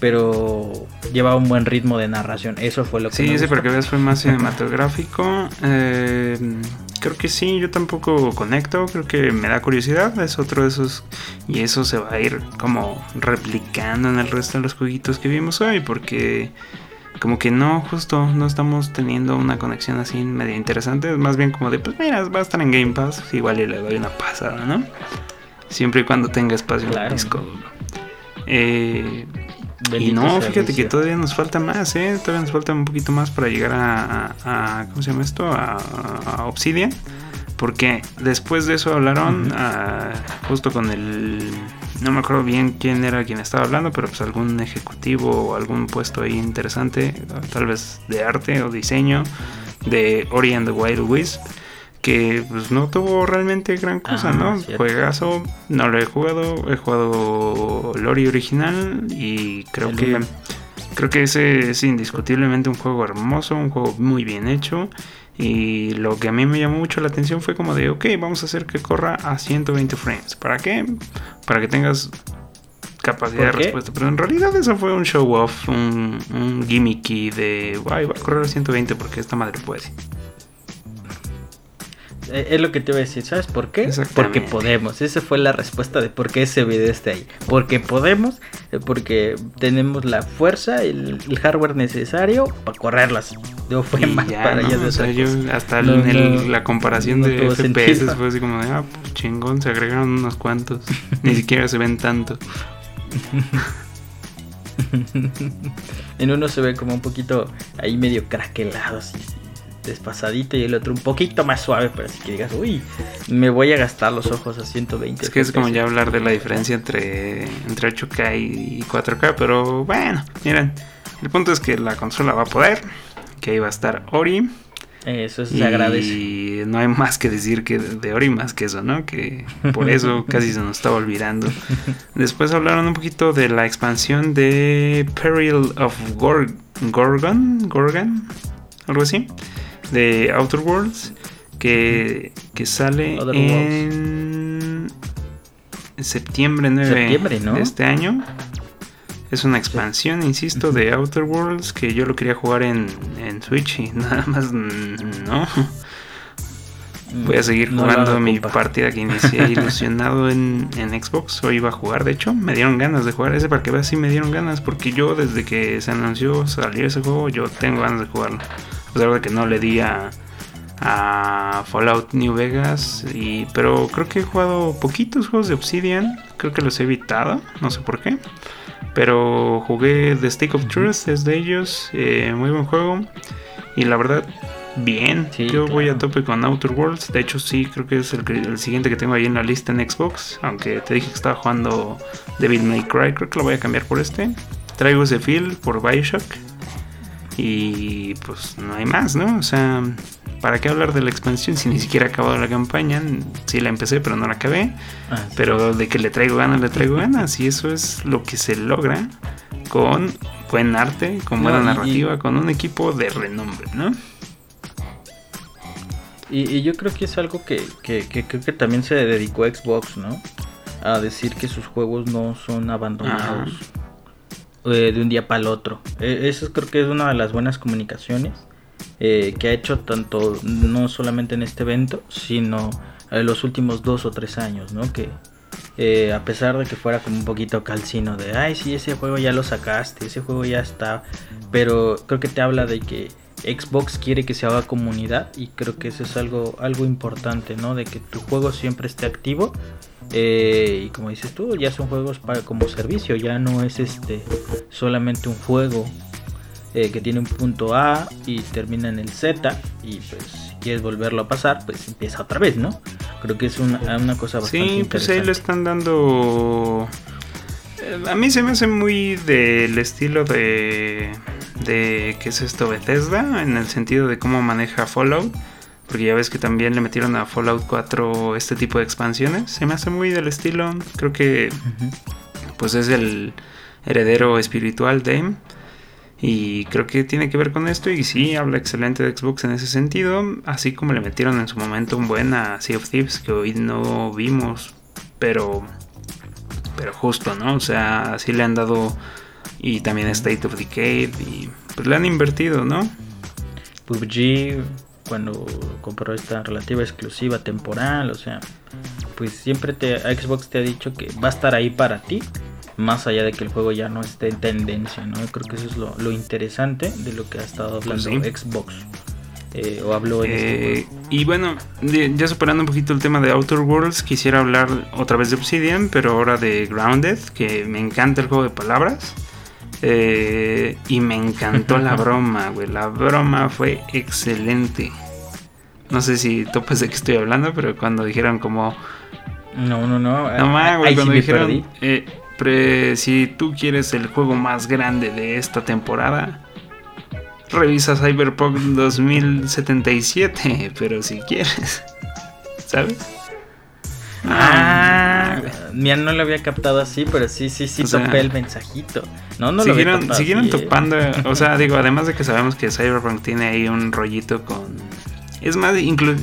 pero llevaba un buen ritmo de narración. Eso fue lo que... Sí, sí, porque ves fue más cinematográfico. Eh, creo que sí, yo tampoco conecto, creo que me da curiosidad, es otro de esos... Y eso se va a ir como replicando en el resto de los jueguitos que vimos hoy, porque como que no, justo no estamos teniendo una conexión así media interesante. Es más bien como de, pues mira, va a estar en Game Pass, igual y le doy una pasada, ¿no? Siempre y cuando tenga espacio en el disco eh, y no, fíjate que todavía nos falta más, ¿eh? Todavía nos falta un poquito más para llegar a, ¿cómo se llama esto? A, Obsidian. Porque después de eso hablaron ah, justo con el... No me acuerdo bien quién era quien estaba hablando, pero pues algún ejecutivo o algún puesto ahí interesante, tal vez de arte o diseño, de Ori and the Wild Wisp que pues no tuvo realmente gran cosa, ¿no? Juegazo, no lo he jugado, he jugado Lori original y creo que creo que ese es indiscutiblemente un juego hermoso, un juego muy bien hecho y lo que a mí me llamó mucho la atención fue como de, ok, vamos a hacer que corra a 120 frames. ¿Para qué? Para que tengas capacidad de respuesta. Pero en realidad eso fue un show off, un, un gimmicky de, ay, va a correr a 120 porque esta madre puede. Eh, es lo que te iba a decir, ¿sabes por qué? Porque podemos. Esa fue la respuesta de por qué ese video está ahí. Porque podemos, eh, porque tenemos la fuerza, el, el hardware necesario para correrlas. Yo fue más para allá de hasta la comparación de FPS fue así como de, ah, pues chingón, se agregaron unos cuantos. Ni siquiera se ven tanto. en uno se ve como un poquito ahí medio craquelado, así despasadito y el otro un poquito más suave, pero así que digas, uy, me voy a gastar los ojos a 120. Es que es como ya hablar de la diferencia entre, entre 8K y 4K, pero bueno, miren, el punto es que la consola va a poder, que ahí va a estar Ori. Eso se agradece. Y no hay más que decir que de Ori más que eso, ¿no? Que por eso casi se nos estaba olvidando. Después hablaron un poquito de la expansión de Peril of Gorgon, Gorgon, algo así, de Outer Worlds, que, que sale en septiembre 9 de este año. Es una expansión, insisto, de Outer Worlds que yo lo quería jugar en, en Switch y nada más no. Voy a seguir jugando mi partida que inicié ilusionado en, en, Xbox. Hoy iba a jugar, de hecho, me dieron ganas de jugar ese para que veas si me dieron ganas. Porque yo, desde que se anunció salir ese juego, yo tengo ganas de jugarlo. A pesar de que no le di a, a Fallout New Vegas. Y, pero creo que he jugado poquitos juegos de Obsidian. Creo que los he evitado, no sé por qué. Pero jugué The Stake of Truth, es de ellos. Eh, muy buen juego. Y la verdad, bien. Yo voy a tope con Outer Worlds. De hecho, sí, creo que es el, siguiente que tengo ahí en la lista en Xbox. Aunque te dije que estaba jugando Devil May Cry. Creo que lo voy a cambiar por este. Traigo ese feel por Bioshock. Y pues no hay más, ¿no? O sea, ¿para qué hablar de la expansión si ni siquiera he acabado la campaña? Sí la empecé, pero no la acabé. Ah, pero de que le traigo ganas, le traigo ganas. Y eso es lo que se logra con buen arte, con buena narrativa, con un equipo de renombre, ¿no? Y, yo creo que es algo que, que, creo que también se dedicó a Xbox, ¿no? A decir que sus juegos no son abandonados eh, de un día para el otro. E, eso creo que es una de las buenas comunicaciones eh, que ha hecho tanto, no solamente en este evento, sino en los últimos dos o tres años, ¿no? Que eh, a pesar de que fuera como un poquito calcino de, ay, sí, ese juego ya lo sacaste, ese juego ya está, pero creo que te habla de que Xbox quiere que se haga comunidad y creo que eso es algo, algo importante, ¿no? De que tu juego siempre esté activo eh, y como dices tú, ya son juegos para, como servicio, ya no es este solamente un juego eh, que tiene un punto A y termina en el Z y pues si quieres volverlo a pasar, pues empieza otra vez, ¿no? Creo que es una, cosa bastante Sí, pues ahí le están dando... Eh, a mí se me hace muy del estilo de... de ¿qué es esto? Bethesda, en el sentido de cómo maneja Fallout. Porque ya ves que también le metieron a Fallout 4 este tipo de expansiones. Se me hace muy del estilo. Creo que pues es el heredero espiritual de y creo que tiene que ver con esto y sí, habla excelente de Xbox en ese sentido, así como le metieron en su momento un buen a Sea of Thieves que hoy no vimos, pero pero justo, ¿no? O sea, así le han dado y también State of Decay y pues le han invertido, ¿no? PUBG cuando compró esta relativa exclusiva temporal, o sea, pues siempre te Xbox te ha dicho que va a estar ahí para ti más allá de que el juego ya no esté en tendencia, ¿no? Creo que eso es lo, interesante de lo que ha estado pues hablando Xbox. Eh, o habló en este eh, Y bueno, ya superando un poquito el tema de Outer Worlds, quisiera hablar otra vez de Obsidian, pero ahora de Grounded, que me encanta el juego de palabras. Eh, y me encantó la broma, güey. La broma fue excelente. No sé si topes de qué estoy hablando, pero cuando dijeron como... No, no, no. No más, güey, cuando dijeron si tú quieres el juego más grande de esta temporada, revisa Cyberpunk 2077, pero si quieres, ¿sabes? Ah, mira, no lo había captado así, pero sí, sí, sí, topé el mensajito. No, no siguieron, lo Siguieron ¿eh? topando, o sea, digo, además de que sabemos que Cyberpunk tiene ahí un rollito con... Es más, incluso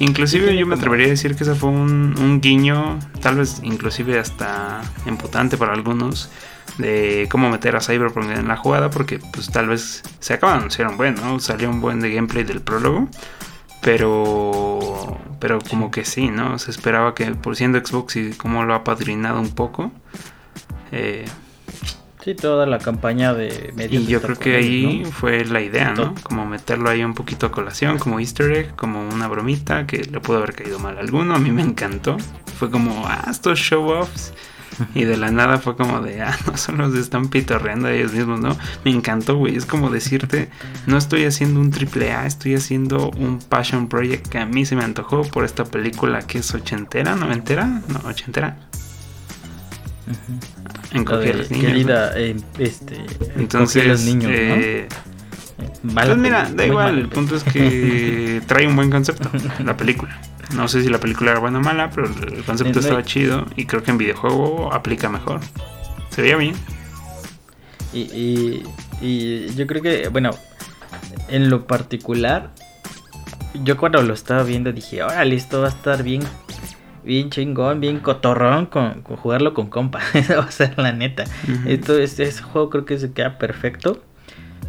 Inclusive yo me atrevería a decir que ese fue un, guiño, tal vez inclusive hasta emputante para algunos, de cómo meter a Cyberpunk en la jugada, porque pues tal vez se acaba de anunciar un buen, ¿no? Salió un buen de gameplay del prólogo, pero pero como que sí, ¿no? Se esperaba que por siendo Xbox y como lo ha padrinado un poco, eh, Sí, toda la campaña de medios. Y yo creo que ahí fue la idea, ¿no? Como meterlo ahí un poquito a colación, como easter egg, como una bromita que le pudo haber caído mal a alguno. A mí me encantó. Fue como, ah, estos show-offs. Y de la nada fue como de, ah, no solo se están pitorreando a ellos mismos, ¿no? Me encantó, güey. Es como decirte, no estoy haciendo un triple A, estoy haciendo un passion project que a mí se me antojó por esta película que es ochentera, noventera, no, ochentera. En Querida, eh, este, Entonces, los niños, eh, pues mira, da igual, el punto es que trae un buen concepto, la película. No sé si la película era buena o mala, pero el concepto estaba chido y creo que en videojuego aplica mejor. Se veía bien. Y, y, yo creo que, bueno, en lo particular, yo cuando lo estaba viendo dije, órale, esto va a estar bien, bien chingón, bien cotorrón con, jugarlo con compa. Esa va a ser la neta. Esto, este, este, juego creo que se queda perfecto.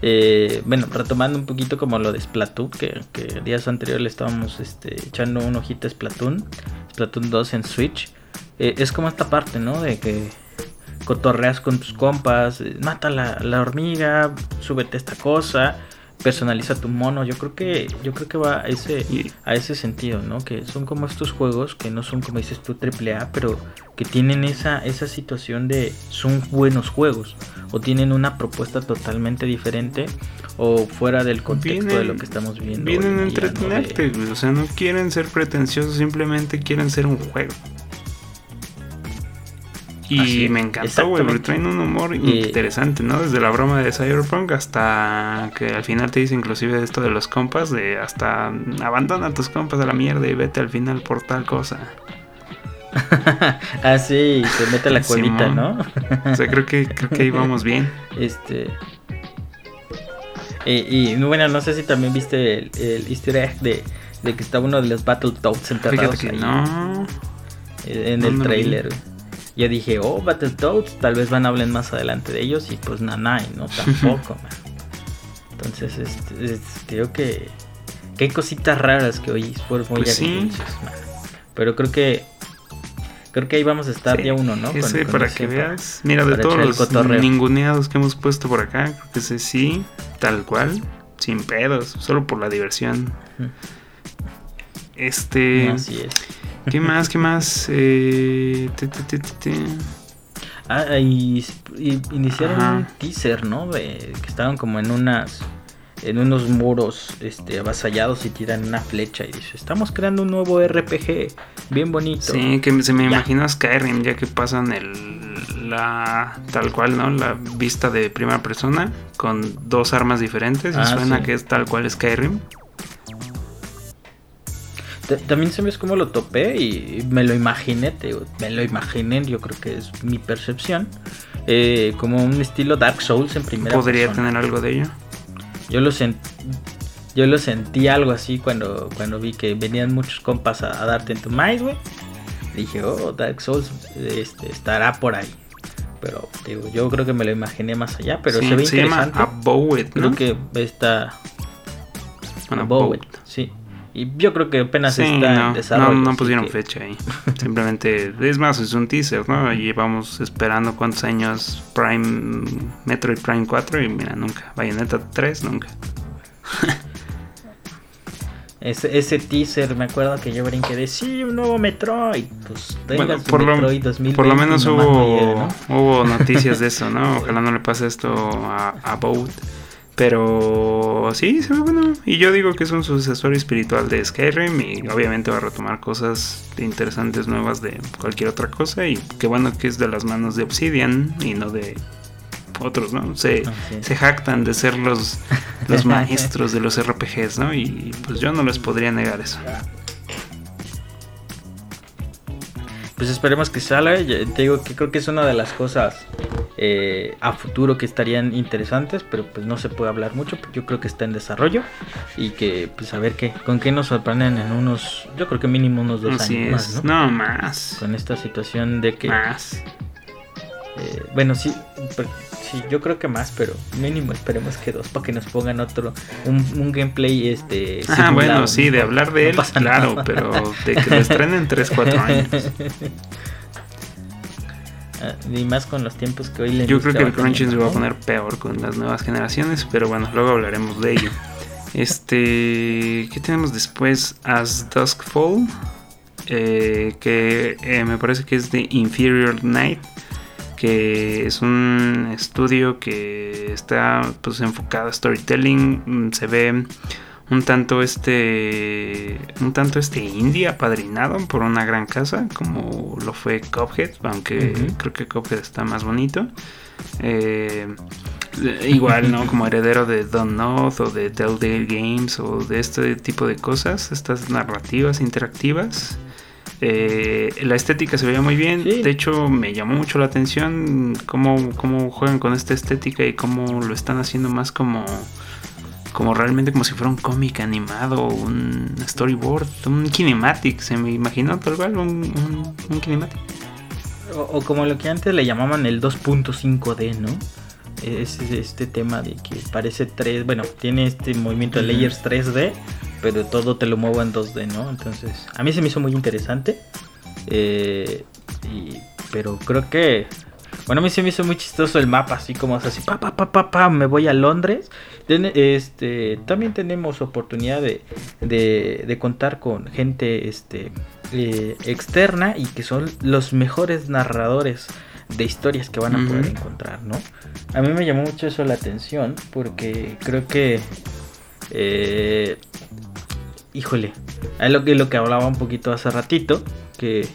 Eh, bueno, retomando un poquito como lo de Splatoon, que, días anteriores le estábamos este, echando un ojito a Splatoon, Splatoon 2 en Switch. Eh, es como esta parte, ¿no? De que cotorreas con tus compas, eh, mata la, la hormiga, súbete esta cosa personaliza tu mono. Yo creo que yo creo que va a ese a ese sentido, ¿no? Que son como estos juegos que no son como dices tú triple A, pero que tienen esa esa situación de son buenos juegos o tienen una propuesta totalmente diferente o fuera del contexto de lo que estamos viendo. Vienen a entretenerte, o sea, no quieren ser pretenciosos, simplemente quieren ser un juego. Y me encantó, güey, porque traen un humor interesante, ¿no? Desde la broma de Cyberpunk hasta que al final te dice inclusive esto de los compas, de hasta abandona a tus compas a la mierda y vete al final por tal cosa. ah, sí, se mete a la cuevita, ¿no? o sea, creo que, creo que ahí vamos bien. Este... Y, bueno, no sé si también viste el, easter egg de, de, que está uno de los Battletoads enterrados ahí. No. En el trailer, yo dije, oh, Battletoads, tal vez van a hablar más adelante de ellos y pues nanay, ¿no? Tampoco, man. Entonces, este, creo que, que hay cositas raras que hoy fueron muy pues Pero creo que creo que ahí vamos a estar ya uno, ¿no? Ese, para que veas. Mira, de todos los ninguneados que hemos puesto por acá, creo que ese sí, tal cual, sin pedos, solo por la diversión. Este. Así es. ¿Qué más? ¿Qué más? Eh, ah, y, iniciaron un teaser, ¿no? De, que estaban como en unas en unos muros este, avasallados y tiran una flecha y dice, estamos creando un nuevo RPG bien bonito. Sí, que se me imagina Skyrim ya que pasan el la tal cual, ¿no? La vista de primera persona con dos armas diferentes y ah, suena que es tal cual Skyrim. También sabes cómo lo topé y me lo imaginé, me lo imaginé, yo creo que es mi percepción, eh, como un estilo Dark Souls en primera ¿Podría tener algo de ello? Yo lo sentí, yo lo sentí algo así cuando, cuando vi que venían muchos compas a, darte en tu mind, güey. Dije, oh, Dark Souls este, estará por ahí. Pero digo, yo creo que me lo imaginé más allá, pero se ve se interesante. Llama Abowed, ¿no? Creo que está... Abowed, sí. Y yo creo que apenas está en desarrollo. No, no pusieron fecha ahí. Simplemente, es más, es un teaser, ¿no? Llevamos esperando cuántos años Prime, Metroid Prime 4 y mira, nunca. Bayonetta 3, nunca. ese, ese teaser, me acuerdo que yo brinqué de sí, un nuevo Metroid. Pues bueno, por, Metroid lo, por lo menos hubo, hubo noticias de eso, ¿no? Ojalá no le pase esto a, a Boat. Pero sí, se ve bueno. Y yo digo que es un sucesor espiritual de Skyrim y obviamente va a retomar cosas interesantes nuevas de cualquier otra cosa. Y qué bueno que es de las manos de Obsidian y no de otros, ¿no? Se, se jactan de ser los, los maestros de los RPGs, ¿no? Y pues yo no les podría negar eso. Pues esperemos que salga. Te digo que creo que es una de las cosas eh, a futuro que estarían interesantes, pero pues no se puede hablar mucho. Yo creo que está en desarrollo y que pues a ver qué, con qué nos sorprenden en unos, yo creo que mínimo unos dos años más, ¿no? No más. Con esta situación de que más. Eh, bueno, sí, sí, yo creo que más, pero mínimo esperemos que dos para que nos pongan otro, un, gameplay este. Ah, bueno, sí, de hablar de él, claro, pero de que lo estrenen 3, 4 años. Ah, y más con los tiempos que hoy le Yo creo que el Crunchy se va a poner peor con las nuevas generaciones, pero bueno, luego hablaremos de ello. Este, ¿qué tenemos después? As Dusk Fall, eh, que eh, me parece que es de Inferior Night que es un estudio que está pues enfocado a storytelling, mm, se ve un tanto este un tanto este indie apadrinado por una gran casa como lo fue Cuphead aunque creo que Cuphead está más bonito eh, igual, ¿no? Como heredero de Don't Know o de Telltale Games o de este tipo de cosas, estas narrativas interactivas. Eh, la estética se veía muy bien. De hecho, me llamó mucho la atención cómo, cómo juegan con esta estética y cómo lo están haciendo más como como realmente como si fuera un cómic animado, un storyboard, un kinematic, se me imaginó tal cual, un, un, kinematic. O, como lo que antes le llamaban el 2.5D, ¿no? Es este tema de que parece 3, bueno, tiene este movimiento de layers 3D, pero todo te lo muevo en 2D, ¿no? Entonces, a mí se me hizo muy interesante. Eh, pero creo que bueno, a mí se me hizo muy chistoso el mapa, así como así, pa, pa, pa, pa, pa, me voy a Londres. Este, también tenemos oportunidad de, de, contar con gente este, eh, externa y que son los mejores narradores de historias que van a poder encontrar, ¿no? A mí me llamó mucho eso la atención porque creo que... Eh, híjole, es lo que, lo que hablaba un poquito hace ratito, que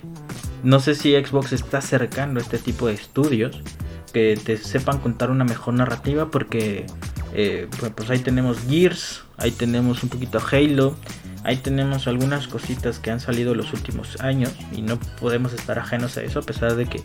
no sé si Xbox está acercando a este tipo de estudios que te sepan contar una mejor narrativa porque eh, pues, pues ahí tenemos Gears, ahí tenemos un poquito Halo, ahí tenemos algunas cositas que han salido los últimos años y no podemos estar ajenos a eso a pesar de que,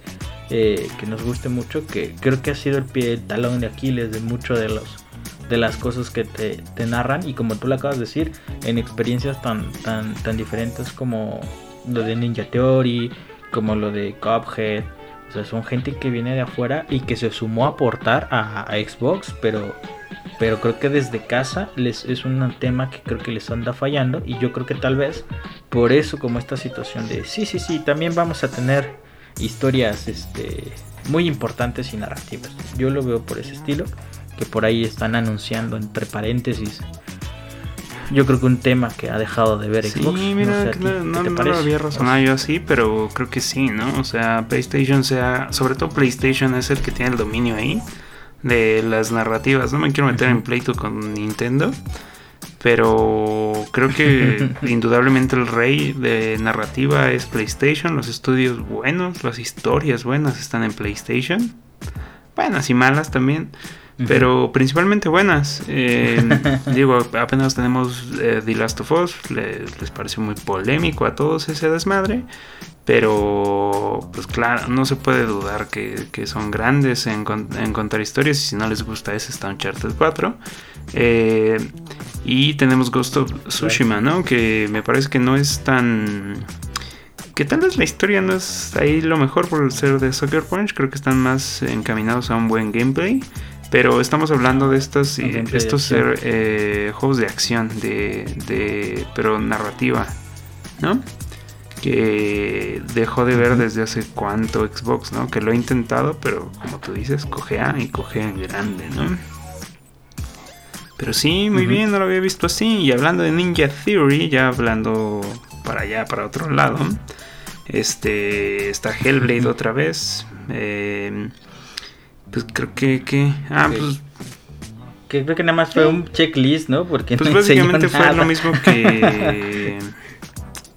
eh, que nos guste mucho, que creo que ha sido el pie talón de Aquiles de muchos de los de las cosas que te, te, narran y como tú lo acabas de decir en experiencias tan tan tan diferentes como lo de Ninja Theory como lo de Cuphead. O sea, son gente que viene de afuera y que se sumó a aportar a, Xbox, pero, pero creo que desde casa les, es un tema que creo que les anda fallando y yo creo que tal vez por eso como esta situación de sí, sí, sí, también vamos a tener historias este, muy importantes y narrativas. Yo lo veo por ese estilo, que por ahí están anunciando entre paréntesis yo creo que un tema que ha dejado de ver Xbox. Sí, mira, no, no, no, había razonado yo así, pero creo que sí, ¿no? O sea, PlayStation sea, sobre todo PlayStation es el que tiene el dominio ahí de las narrativas. No me quiero meter en pleito con Nintendo, pero creo que indudablemente el rey de narrativa es PlayStation. Los estudios buenos, las historias buenas están en PlayStation. Buenas y malas también pero principalmente buenas. Eh, digo, apenas tenemos eh, The Last of Us, les, pareció muy polémico a todos ese desmadre, pero pues claro, no se puede dudar que, son grandes en, contar historias y si no les gusta ese está Uncharted 4. Eh, y tenemos Ghost of Tsushima, ¿no? Que me parece que no es tan que tal vez la historia no es ahí lo mejor por ser de Soccer Punch, creo que están más encaminados a un buen gameplay. Pero estamos hablando de estos, estos eh, juegos de acción, de, de, pero narrativa, ¿no? Que dejó de ver desde hace cuánto Xbox, ¿no? Que lo ha intentado, pero como tú dices, cogea y cogea en grande, ¿no? Pero sí, muy bien, no lo había visto así. Y hablando de Ninja Theory, ya hablando para allá, para otro lado, este está Hellblade otra vez. Eh, pues creo que. que ah, pues. Que creo que nada más fue un checklist, ¿no? Porque pues básicamente fue lo mismo que.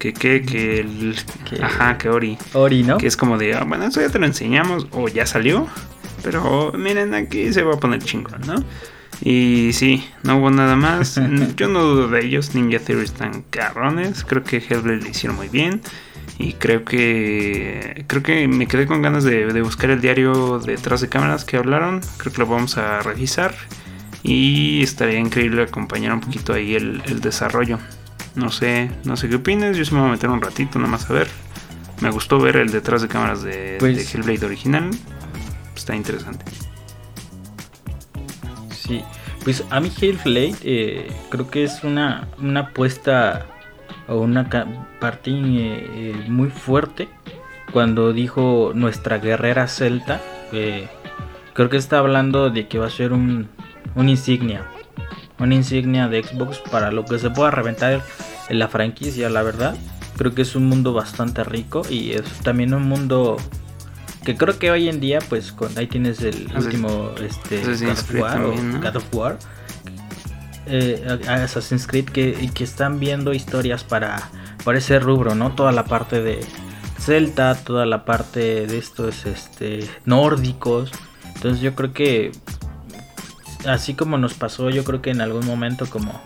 que que que el ajá que Ori Ori no que es como de ah, bueno eso ya te lo enseñamos o ya salió pero miren aquí se va a poner chingón no y sí no hubo nada más yo no dudo de ellos Ninja Theory están carrones creo que Hellblade lo hicieron muy bien y creo que creo que me quedé con ganas de, buscar el diario detrás de cámaras que hablaron. Creo que lo vamos a revisar. Y estaría increíble acompañar un poquito ahí el, desarrollo. No sé, no sé qué opinas. Yo se me voy a meter un ratito nada más a ver. Me gustó ver el detrás de cámaras de, pues Hellblade original. Está interesante. Sí, pues a mí Hellblade eh, creo que es una, una apuesta o una parte eh, eh, muy fuerte cuando dijo nuestra guerrera celta. creo que está hablando de que va a ser un, un insignia. Una insignia de Xbox para lo que se pueda reventar en la franquicia, la verdad. Creo que es un mundo bastante rico y es también un mundo que creo que hoy en día, pues con ahí tienes el último este, God of War eh, Assassin's Creed que, que están viendo historias para, para ese rubro, ¿no? Toda la parte de Celta, toda la parte de estos este, nórdicos. Entonces yo creo que así como nos pasó, yo creo que en algún momento como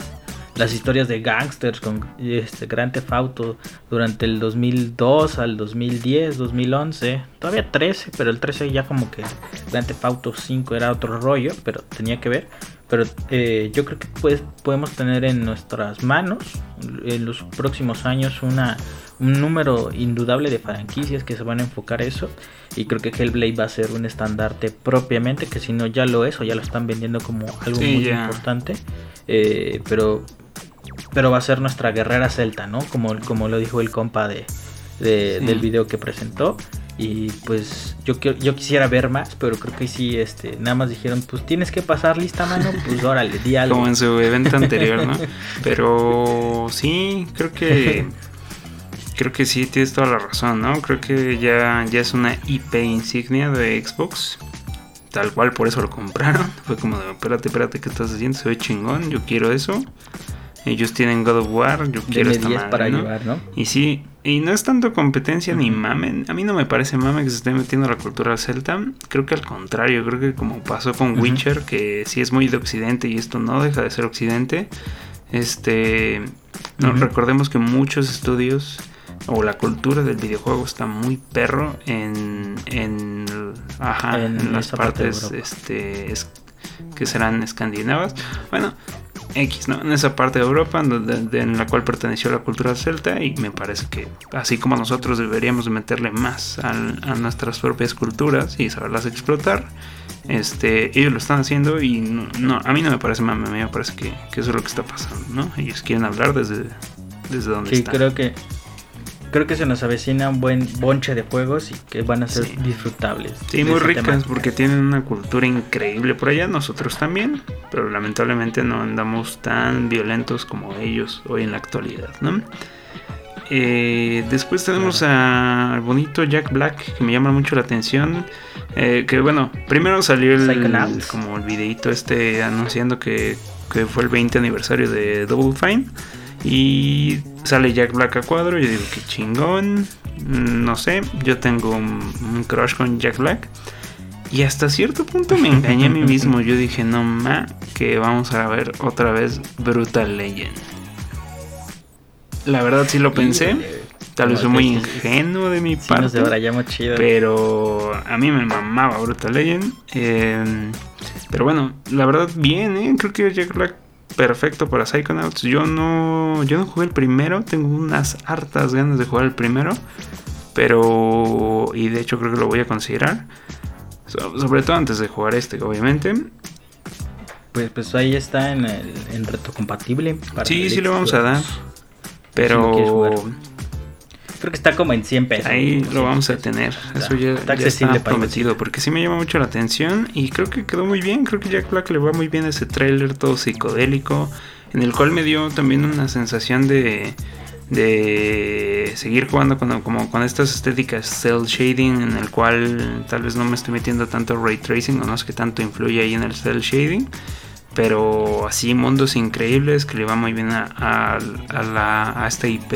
las historias de gangsters con este Grand Theft Auto durante el 2002 al 2010, 2011, todavía 13, pero el 13 ya como que Grand Theft Auto 5 era otro rollo, pero tenía que ver. Pero eh, yo creo que pues, podemos tener en nuestras manos en los próximos años una, un número indudable de franquicias que se van a enfocar a eso. Y creo que Hellblade va a ser un estandarte propiamente, que si no ya lo es o ya lo están vendiendo como algo muy importante. Eh, pero pero va a ser nuestra guerrera celta, ¿no? Como, como lo dijo el compa de, del video que presentó. Y pues yo, yo quisiera ver más, pero creo que sí, este, nada más dijeron, pues tienes que pasar lista, mano, pues órale, di algo. Como en su evento anterior, ¿no? Pero sí, creo que creo que sí tienes toda la razón, ¿no? Creo que ya, ya es una IP insignia de Xbox. Tal cual, por eso lo compraron. Fue como de, espérate, espérate, ¿qué estás haciendo? Se ve chingón, yo quiero eso. Ellos tienen God of War, yo quiero esta madre, para Llevar, ¿no? Y sí, y no es tanto competencia ni mame. A mí no me parece mame que se esté metiendo la cultura celta. Creo que al contrario, creo que como pasó con Witcher, que sí es muy de occidente y esto no deja de ser occidente. Este, no, recordemos que muchos estudios o la cultura del videojuego está muy perro en, en, ajá, en, las partes este, que serán escandinavas. Bueno, X, ¿no? En esa parte de Europa en la cual perteneció la cultura celta y me parece que así como nosotros deberíamos meterle más a, nuestras propias culturas y saberlas explotar, este, ellos lo están haciendo y no, a mí no me parece a mí me parece que, eso es lo que está pasando, ¿no? Ellos quieren hablar desde, desde donde sí, creo que creo que se nos avecina un buen bonche de juegos y que van a ser disfrutables. Sí, muy ricas porque tienen una cultura increíble por allá, nosotros también, pero lamentablemente no andamos tan violentos como ellos hoy en la actualidad, ¿no? Eh, después tenemos al bonito Jack Black que me llama mucho la atención. Eh, que bueno, primero salió el, como el videito este anunciando que, que fue el 20 aniversario de Double Fine. Y sale Jack Black a cuadro. Y digo, que chingón. Mm, no sé, yo tengo un, crush con Jack Black. Y hasta cierto punto me engañé a mí mismo. Yo dije, no ma, que vamos a ver otra vez Brutal Legend. La verdad sí lo pensé. Tal vez fue muy ingenuo de mi parte. Pero a mí me mamaba Brutal Legend. Em, pero bueno, la verdad, bien, ¿eh? Creo que Jack Black perfecto para Psychonauts. Yo no, yo no jugué el primero, tengo unas hartas ganas de jugar el primero, pero y de hecho creo que lo voy a considerar, sobre todo antes de jugar este, obviamente. Pues, pues ahí está en, el, en reto compatible. sí, sí lo vamos a dar, pero Creo que está como en 100 pesos. Ahí lo vamos a tener. Eso ya está, accesible prometido. Porque sí me llama mucho la atención. Y creo que quedó muy bien. Creo que Jack Black le va muy bien ese trailer todo psicodélico. En el cual me dio también una sensación de. De seguir jugando con, como con estas estéticas cel shading, en el cual tal vez no me estoy metiendo tanto ray tracing, o no sé qué tanto influye ahí en el cel shading pero así mundos increíbles que le va muy bien a, a, a, la, a esta IP.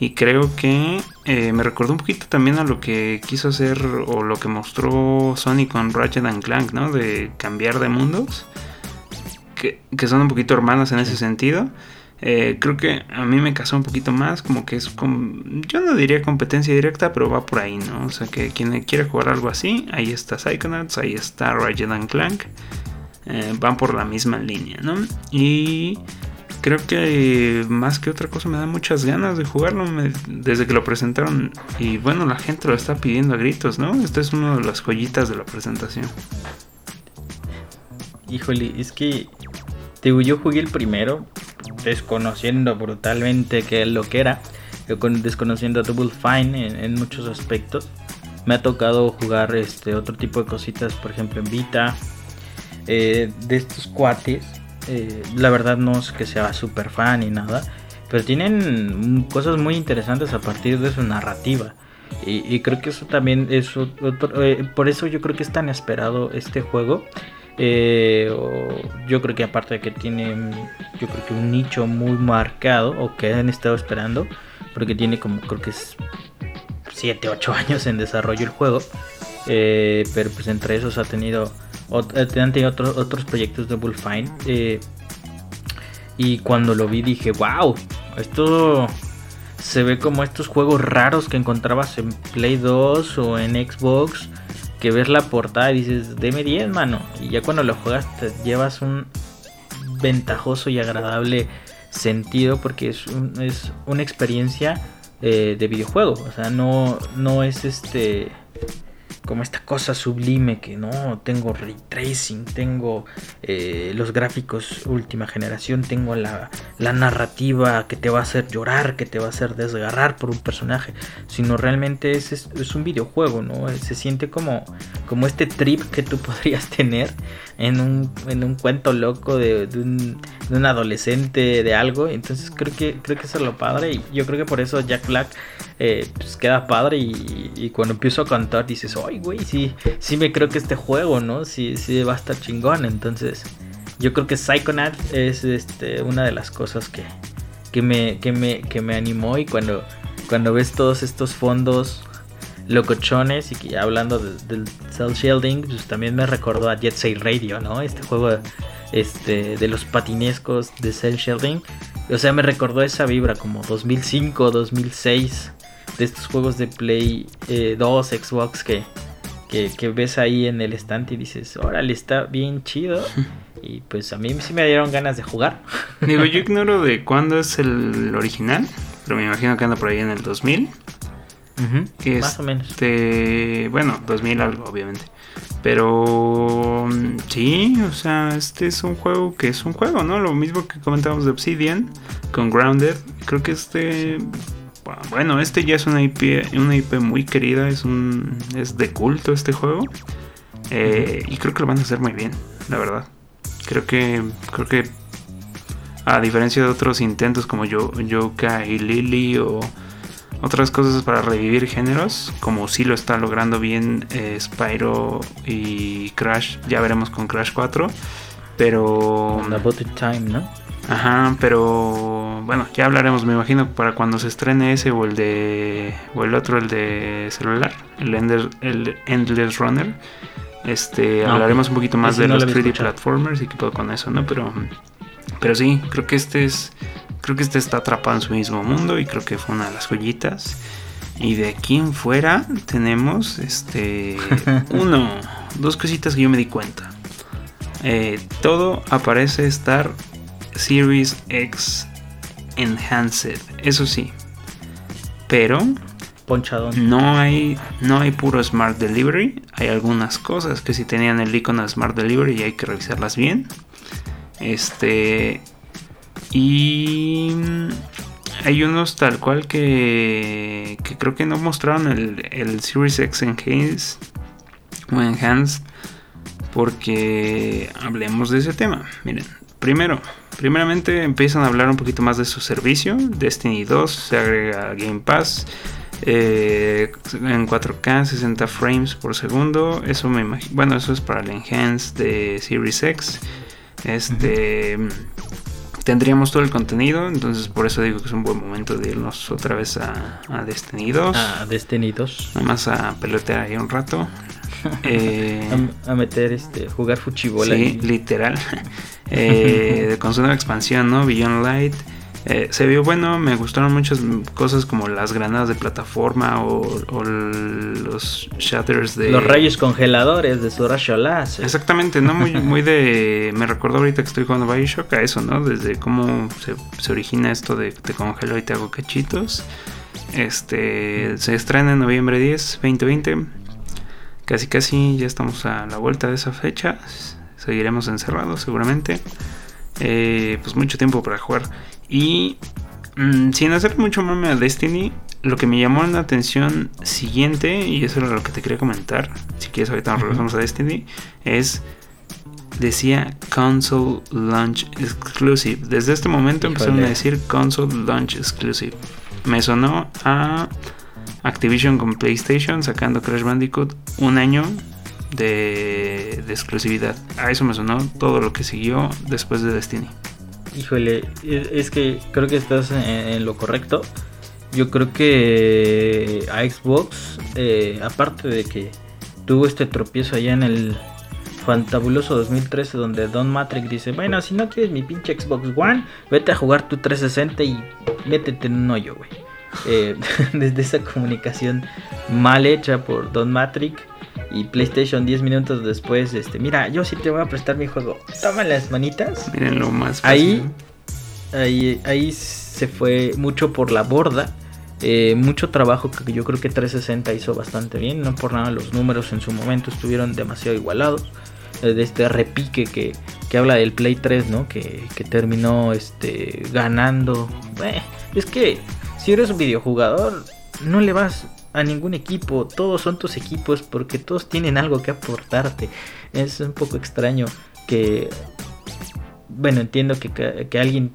Y creo que eh, me recordó un poquito también a lo que quiso hacer o lo que mostró Sony con Ratchet and Clank, ¿no? De cambiar de mundos. Que, son un poquito hermanos en ese sentido. Eh, creo que a mí me casó un poquito más, como que es como, yo no diría competencia directa, pero va por ahí, ¿no? O sea, que quien quiere jugar algo así, ahí está Psychonauts, ahí está Ratchet and Clank, eh, van por la misma línea, ¿no? Y creo que más que otra cosa me da muchas ganas de jugarlo desde que lo presentaron. Y bueno, la gente lo está pidiendo a gritos, ¿no? Esta es una de las joyitas de la presentación. Híjole, es que digo, yo jugué el primero, desconociendo brutalmente qué es lo que era, desconociendo Double Fine en, muchos aspectos. Me ha tocado jugar este otro tipo de cositas, por ejemplo en Vita, eh, de estos cuates eh, la verdad no es que sea súper fan ni nada, pero tienen cosas muy interesantes a partir de su narrativa. Y, creo que eso también es eh, por eso yo creo que es tan esperado este juego. Eh, yo creo que aparte de que tiene yo creo que un nicho muy marcado o que han estado esperando, porque tiene como creo que es 7, 8 años en desarrollo el juego. pero pues entre esos ha tenido han tenido otros, proyectos de Bullfine. Eh, y cuando lo vi dije, wow, esto se ve como estos juegos raros que encontrabas en Play 2 o en Xbox. Que ves la portada y dices, deme 10, mano. Y ya cuando lo juegas te llevas un ventajoso y agradable sentido porque es, es una experiencia eh, de videojuego. O sea, no, no es este como esta cosa sublime que no tengo ray tracing, tengo eh, los gráficos última generación, tengo la, narrativa que te va a hacer llorar, que te va a hacer desgarrar por un personaje, sino realmente es, es, un videojuego, ¿no? Se siente como, como este trip que tú podrías tener en un, en un cuento loco de, un, adolescente, de algo. Entonces creo que, creo que eso es lo padre y yo creo que por eso Jack Black eh, pues queda padre y, cuando empiezo a cantar dices, ay, güey, sí, sí me creo que este juego, ¿no? Sí, sí va a estar chingón. Entonces, yo creo que Psychonaut es este, una de las cosas que, que, me, que, me, que me animó y cuando, cuando ves todos estos fondos locochones y que ya hablando del cell shielding, pues también me recordó a Jet Set Radio, ¿no? Este juego este, de los patinescos de cell shielding. O sea, me recordó esa vibra como 2005, 2006 de estos juegos de Play 2, eh, Xbox que, que, ves ahí en el estante y dices, órale, está bien chido. Y pues a mí sí me dieron ganas de jugar. Digo, yo ignoro de cuándo es el original, pero me imagino que anda por ahí en el 2000. Más o menos. Este, bueno, 2000 algo, obviamente. Pero mm, sí, o sea, este es un juego que es un juego, ¿no? Lo mismo que comentábamos de Obsidian con Grounded. Creo que este bueno, este ya es una IP, una IP muy querida, es un es de culto este juego. Eh, y creo que lo van a hacer muy bien, la verdad. Creo que creo que a diferencia de otros intentos como Yoka y Lily o otras cosas para revivir géneros, como si lo está logrando bien eh, Spyro y Crash, ya veremos con Crash 4, pero About Time, ¿no? Ajá, pero bueno, ya hablaremos, me imagino, para cuando se estrene ese o el de o el otro, el de celular, el, el Endless Runner. Este, ah, hablaremos un poquito más de los 3D platformers y qué todo con eso, ¿no? Pero pero sí, creo que este es creo que este está atrapado en su mismo mundo y creo que fue una de las joyitas. Y de aquí en fuera tenemos este uno, dos cositas que yo me di cuenta. Eh, todo aparece estar Series X Enhanced, eso sí. Pero No hay, no hay puro Smart Delivery. Hay algunas cosas que si tenían el icono de Smart Delivery y hay que revisarlas bien. Este. Y hay unos tal cual que, que creo que no mostraron el, el Series X Enhanced o Enhanced porque hablemos de ese tema. Miren, primero, Primeramente empiezan a hablar un poquito más de su servicio. Destiny 2 se agrega Game Pass. Eh, en 4K 60 frames por segundo eso me imagino bueno eso es para el enhance de Series X este tendríamos todo el contenido entonces por eso digo que es un buen momento de irnos otra vez a, Destiny 2 a Destiny 2 nada más a pelotear ahí un rato. Eh, a, meter este jugar fuchibola sí literal. Eh, con su nueva expansión, ¿no? Beyond Light. Eh, se vio bueno, me gustaron muchas cosas como las granadas de plataforma o, los shatters de... Los rayos congeladores de su rayo láser. Exactamente, ¿no? Muy, muy de... Me recuerdo ahorita que estoy jugando Bioshock a eso, ¿no? Desde cómo se, origina esto de te congelo y te hago cachitos. Este se estrena en noviembre 10, 2020. Casi casi ya estamos a la vuelta de esa fecha seguiremos encerrados seguramente. Eh, pues mucho tiempo para jugar. Y mm, sin hacer mucho mame a Destiny, lo que me llamó la atención siguiente, y eso era lo que te quería comentar, si quieres ahorita nos regresamos a Destiny, es decía console launch exclusive. Desde este momento empezaron a decir console launch exclusive. Me sonó a Activision con PlayStation sacando Crash Bandicoot un año de, exclusividad. A eso me sonó todo lo que siguió después de Destiny. Híjole, es que creo que estás en, lo correcto. Yo creo que a Xbox, eh, aparte de que tuvo este tropiezo allá en el fantabuloso 2013 donde Don Matrix dice, bueno, si no quieres mi pinche Xbox One, vete a jugar tu 360 y métete en un hoyo, güey. Eh, desde esa comunicación mal hecha por Don Matrix y PlayStation 10 minutos después, este, mira, yo sí te voy a prestar mi juego. Toma las manitas. Miren lo más Ahí, ahí, ahí se fue mucho por la borda. Eh, mucho trabajo que yo creo que 360 hizo bastante bien. No por nada los números en su momento estuvieron demasiado igualados. Eh, de este repique que, que, habla del Play 3, ¿no? Que, que terminó este, ganando. Eh, es que si eres un videojugador, no le vas a ningún equipo, todos son tus equipos porque todos tienen algo que aportarte. Es un poco extraño que, bueno, entiendo que, alguien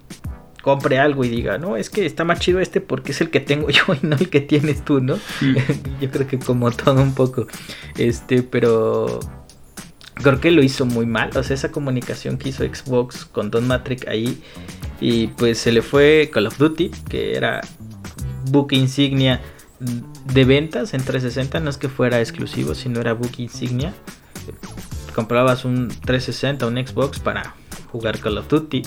compre algo y diga, no, es que está más chido este porque es el que tengo yo y no el que tienes tú, ¿no? Yo creo que como todo un poco, este, pero creo que lo hizo muy mal, o sea, esa comunicación que hizo Xbox con Don Matrix ahí y pues se le fue Call of Duty, que era buque insignia de ventas en 360 no es que fuera exclusivo, sino era book insignia. Comprabas un 360, un Xbox para jugar Call of Duty.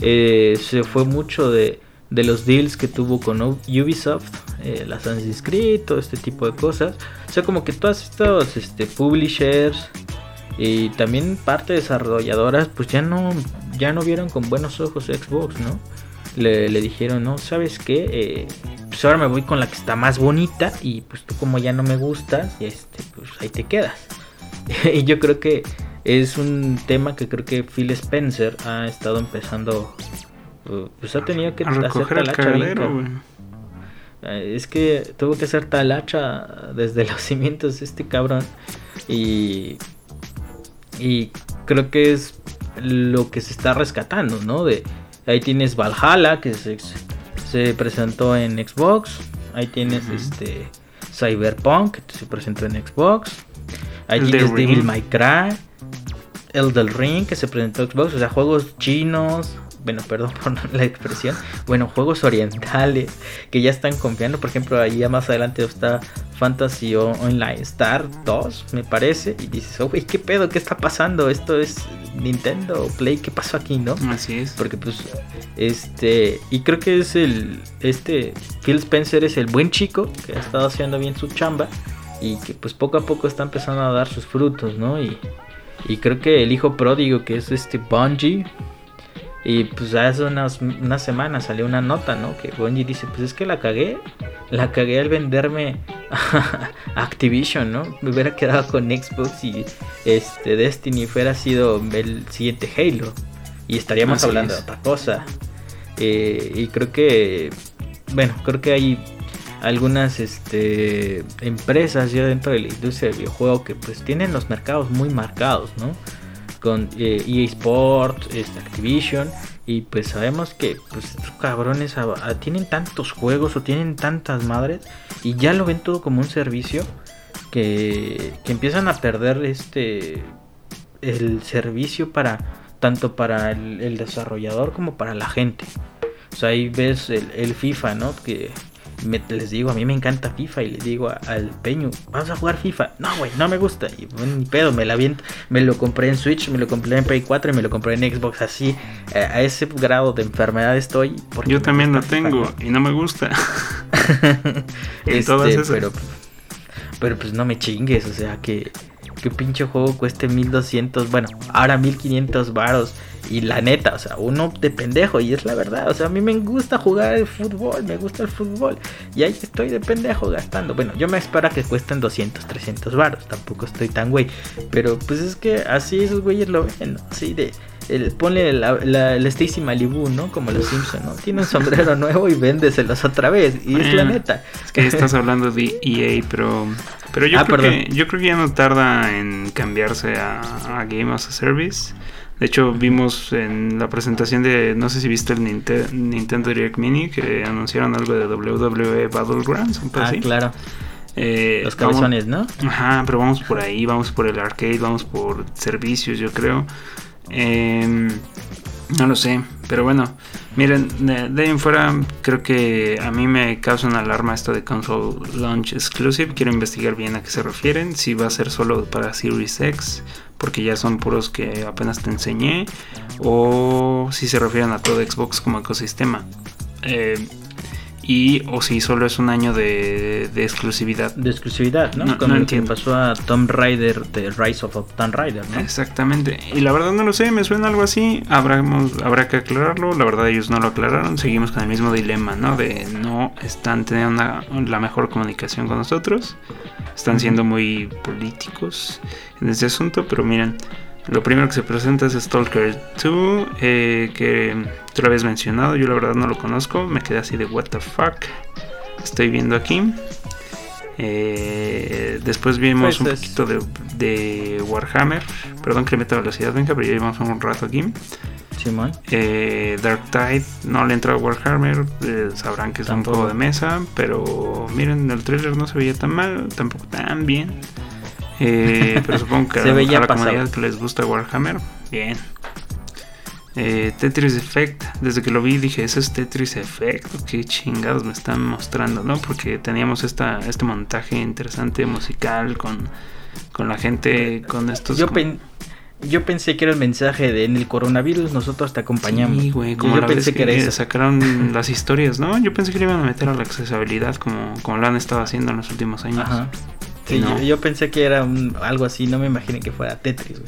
Eh, se fue mucho de, los deals que tuvo con Ubisoft, eh, las han inscrito, este tipo de cosas. O sea, como que todos estos este, publishers y también parte desarrolladoras, pues ya no, ya no vieron con buenos ojos Xbox, ¿no? Le, dijeron, no, ¿sabes qué? Eh, pues ahora me voy con la que está más bonita y pues tú como ya no me gustas, este, pues ahí te quedas. y yo creo que es un tema que creo que Phil Spencer ha estado empezando, pues ha tenido que hacer talacha. Eh, es que tuvo que hacer talacha desde los cimientos de este cabrón y y creo que es lo que se está rescatando, ¿no? De ahí tienes Valhalla que se, se presentó en Xbox. Ahí tienes este Cyberpunk, que se presentó en Xbox. Ahí tienes Devil May Cry. El del Ring, que se presentó en Xbox. O sea, juegos chinos, bueno, perdón por la expresión, bueno, juegos orientales que ya están confiando, por ejemplo, ahí ya más adelante está Fantasy Online Star 2, me parece, y dices, oh, güey, ¿qué pedo? ¿Qué está pasando? Esto es Nintendo Play, ¿qué pasó aquí, no? Así es. Porque pues, este, y creo que es el, este, Phil Spencer es el buen chico que ha estado haciendo bien su chamba y que pues poco a poco está empezando a dar sus frutos, ¿no? Y, y creo que el hijo pródigo que es este Bungie y pues hace unas, unas semanas salió una nota, ¿no? Que Bungie dice, pues es que la cagué. La cagué al venderme a Activision, ¿no? Me hubiera quedado con Xbox y este Destiny fuera sido el siguiente Halo. Y estaríamos hablando de otra cosa. Eh, y creo que, bueno, creo que hay algunas este, empresas ya dentro de la industria del videojuego que pues tienen los mercados muy marcados, ¿no? Con EA eh, e Sports, este, Activision. Y pues sabemos que pues, estos cabrones tienen tantos juegos o tienen tantas madres y ya lo ven todo como un servicio que, que empiezan a perder este el servicio para tanto para el, desarrollador como para la gente. O sea, ahí ves el, el FIFA, ¿no? Que les digo, a mí me encanta FIFA y le digo al Peño, vamos a jugar FIFA. No, güey, no me gusta. Y bueno, ni pedo, me la viento. Me lo compré en Switch, me lo compré en Play 4 y me lo compré en Xbox. Así, eh, a ese grado de enfermedad estoy. Yo también lo tengo y no me gusta. este, pero, pero pues no me chingues, o sea que que pinche juego cueste 1200, bueno, ahora 1500 varos. Y la neta, o sea, uno de pendejo, y es la verdad, o sea, a mí me gusta jugar el fútbol, me gusta el fútbol, y ahí estoy de pendejo gastando. Bueno, yo me espero que cuesten 200, 300 varos, tampoco estoy tan güey, pero pues es que así esos güeyes lo ven, ¿no? Así de, el, ponle la, la, Stacy Malibu, ¿no? Como los Simpson, ¿no? Tiene un sombrero nuevo y véndeselos otra vez. Y es la neta. Es que estás hablando de EA, pero, pero yo, ah, creo que, yo creo que ya no tarda en cambiarse a, Game as a Service. De hecho, vimos en la presentación de, no sé si viste el Nintendo Direct Mini, que anunciaron algo de WWE Battlegrounds. Ah, claro. Eh, Los cabezones, ¿no? Ajá, pero vamos por ahí, vamos por el arcade, vamos por servicios, yo creo. Em, no lo sé, pero bueno, miren, de, ahí en fuera creo que a mí me causa una alarma esto de console launch exclusive. Quiero investigar bien a qué se refieren, si va a ser solo para Series X, porque ya son puros que apenas te enseñé, o si se refieren a todo Xbox como ecosistema. Eh, y o si solo es un año de, exclusividad. De exclusividad, ¿no? Como lo que pasó a Tomb Raider de Rise of Tomb Raider, ¿no? Exactamente. Y la verdad no lo sé, me suena algo así. Habrá, habrá que aclararlo. La verdad ellos no lo aclararon. Seguimos con el mismo dilema, ¿no? De no están teniendo la mejor comunicación con nosotros. Están siendo muy políticos en ese asunto, pero miren. Lo primero que se presenta es Stalker 2, eh, que tú lo habías mencionado, yo la verdad no lo conozco, me quedé así de what the fuck. Estoy viendo aquí. Eh, después vimos un pues poquito de, Warhammer. Perdón que le meta velocidad, venga, pero ya llevamos un rato aquí. Eh, Dark Tide, no le entra a Warhammer, sabrán que es un juego de mesa, pero miren, el trailer no se veía tan mal, tampoco tan bien. Eh, pero supongo que a, la comunidad que les gusta Warhammer, bien. Eh, Tetris Effect, desde que lo vi dije, ¿eso es Tetris Effect? ¿Qué chingados me están mostrando? ¿no? Porque teníamos esta, este montaje interesante musical con, con la gente, con estos... Yo, yo pensé que era el mensaje de en el coronavirus nosotros te acompañamos. Sí, güey, como yo pensé que, que sacaron las historias, ¿no? Yo pensé que le iban a meter a la accesibilidad como, como lo han estado haciendo en los últimos años. Ajá yo, pensé que era algo así, no me imaginé que fuera Tetris,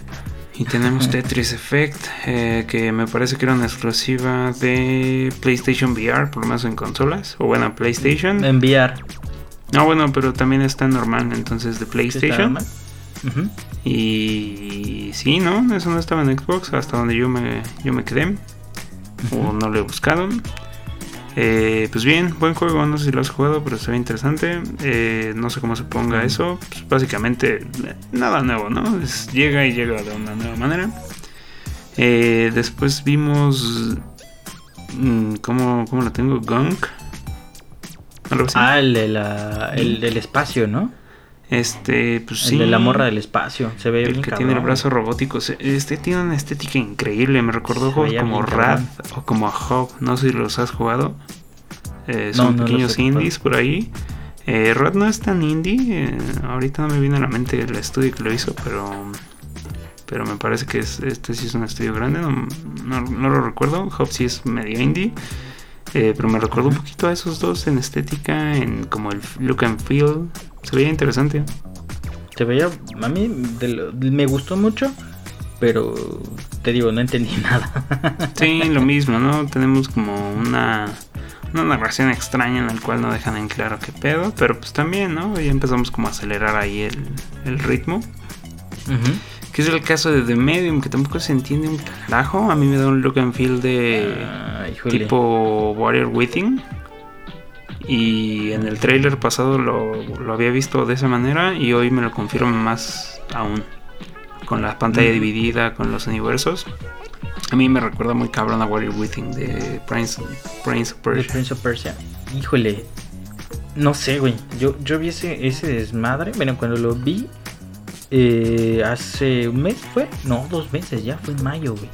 Y tenemos Tetris Effect, eh, que me parece que era una exclusiva de PlayStation VR, por lo menos en consolas, o bueno, PlayStation. En VR. No, bueno, pero también está normal, entonces de PlayStation. Y sí, ¿no? Eso no estaba en Xbox, hasta donde yo me, yo me quedé. O no lo he buscado. Eh, pues bien, buen juego, no sé si lo has jugado, pero se ve interesante. Eh, no sé cómo se ponga eso. Pues básicamente, nada nuevo, ¿no? llega y llega de una nueva manera. Eh, después vimos. Mm, ¿cómo, ¿Cómo lo tengo? Gunk. Ah, el, de la, el del espacio, ¿no? Este, pues sí. De la morra del espacio. Se ve El que tiene el brazo robótico. Este tiene una estética increíble. Me recordó juegos como Rad o como Hub. No sé si los has jugado. Eh, son pequeños indies por ahí. Eh, Rad no es tan indie. Eh, ahorita no me viene a la mente el estudio que lo hizo, pero. Pero me parece que este sí es un estudio grande. No, lo recuerdo. Hub sí es medio indie. Pero me recuerdo un poquito a esos dos en estética, en como el look and feel. Se veía interesante. Se veía, a mí me gustó mucho, pero te digo, no entendí nada. sí, lo mismo, ¿no? Tenemos como una, una narración extraña en la cual no dejan en claro qué pedo, pero pues también, ¿no? Ya empezamos como a acelerar ahí el, ritmo. Que es el caso de The Medium, que tampoco se entiende un carajo. A mí me da un look and feel de ah, tipo Warrior Within. Y en el trailer pasado lo, había visto de esa manera y hoy me lo confirma más aún. Con la pantalla dividida, con los universos. A mí me recuerda muy cabrón a Warrior Within de Prince, Prince of Persia. Prince of Persia. Híjole. No sé, güey. Yo, yo vi ese, ese desmadre. Bueno, cuando lo vi eh, hace un mes, ¿fue? No, dos meses ya. Fue en mayo, güey.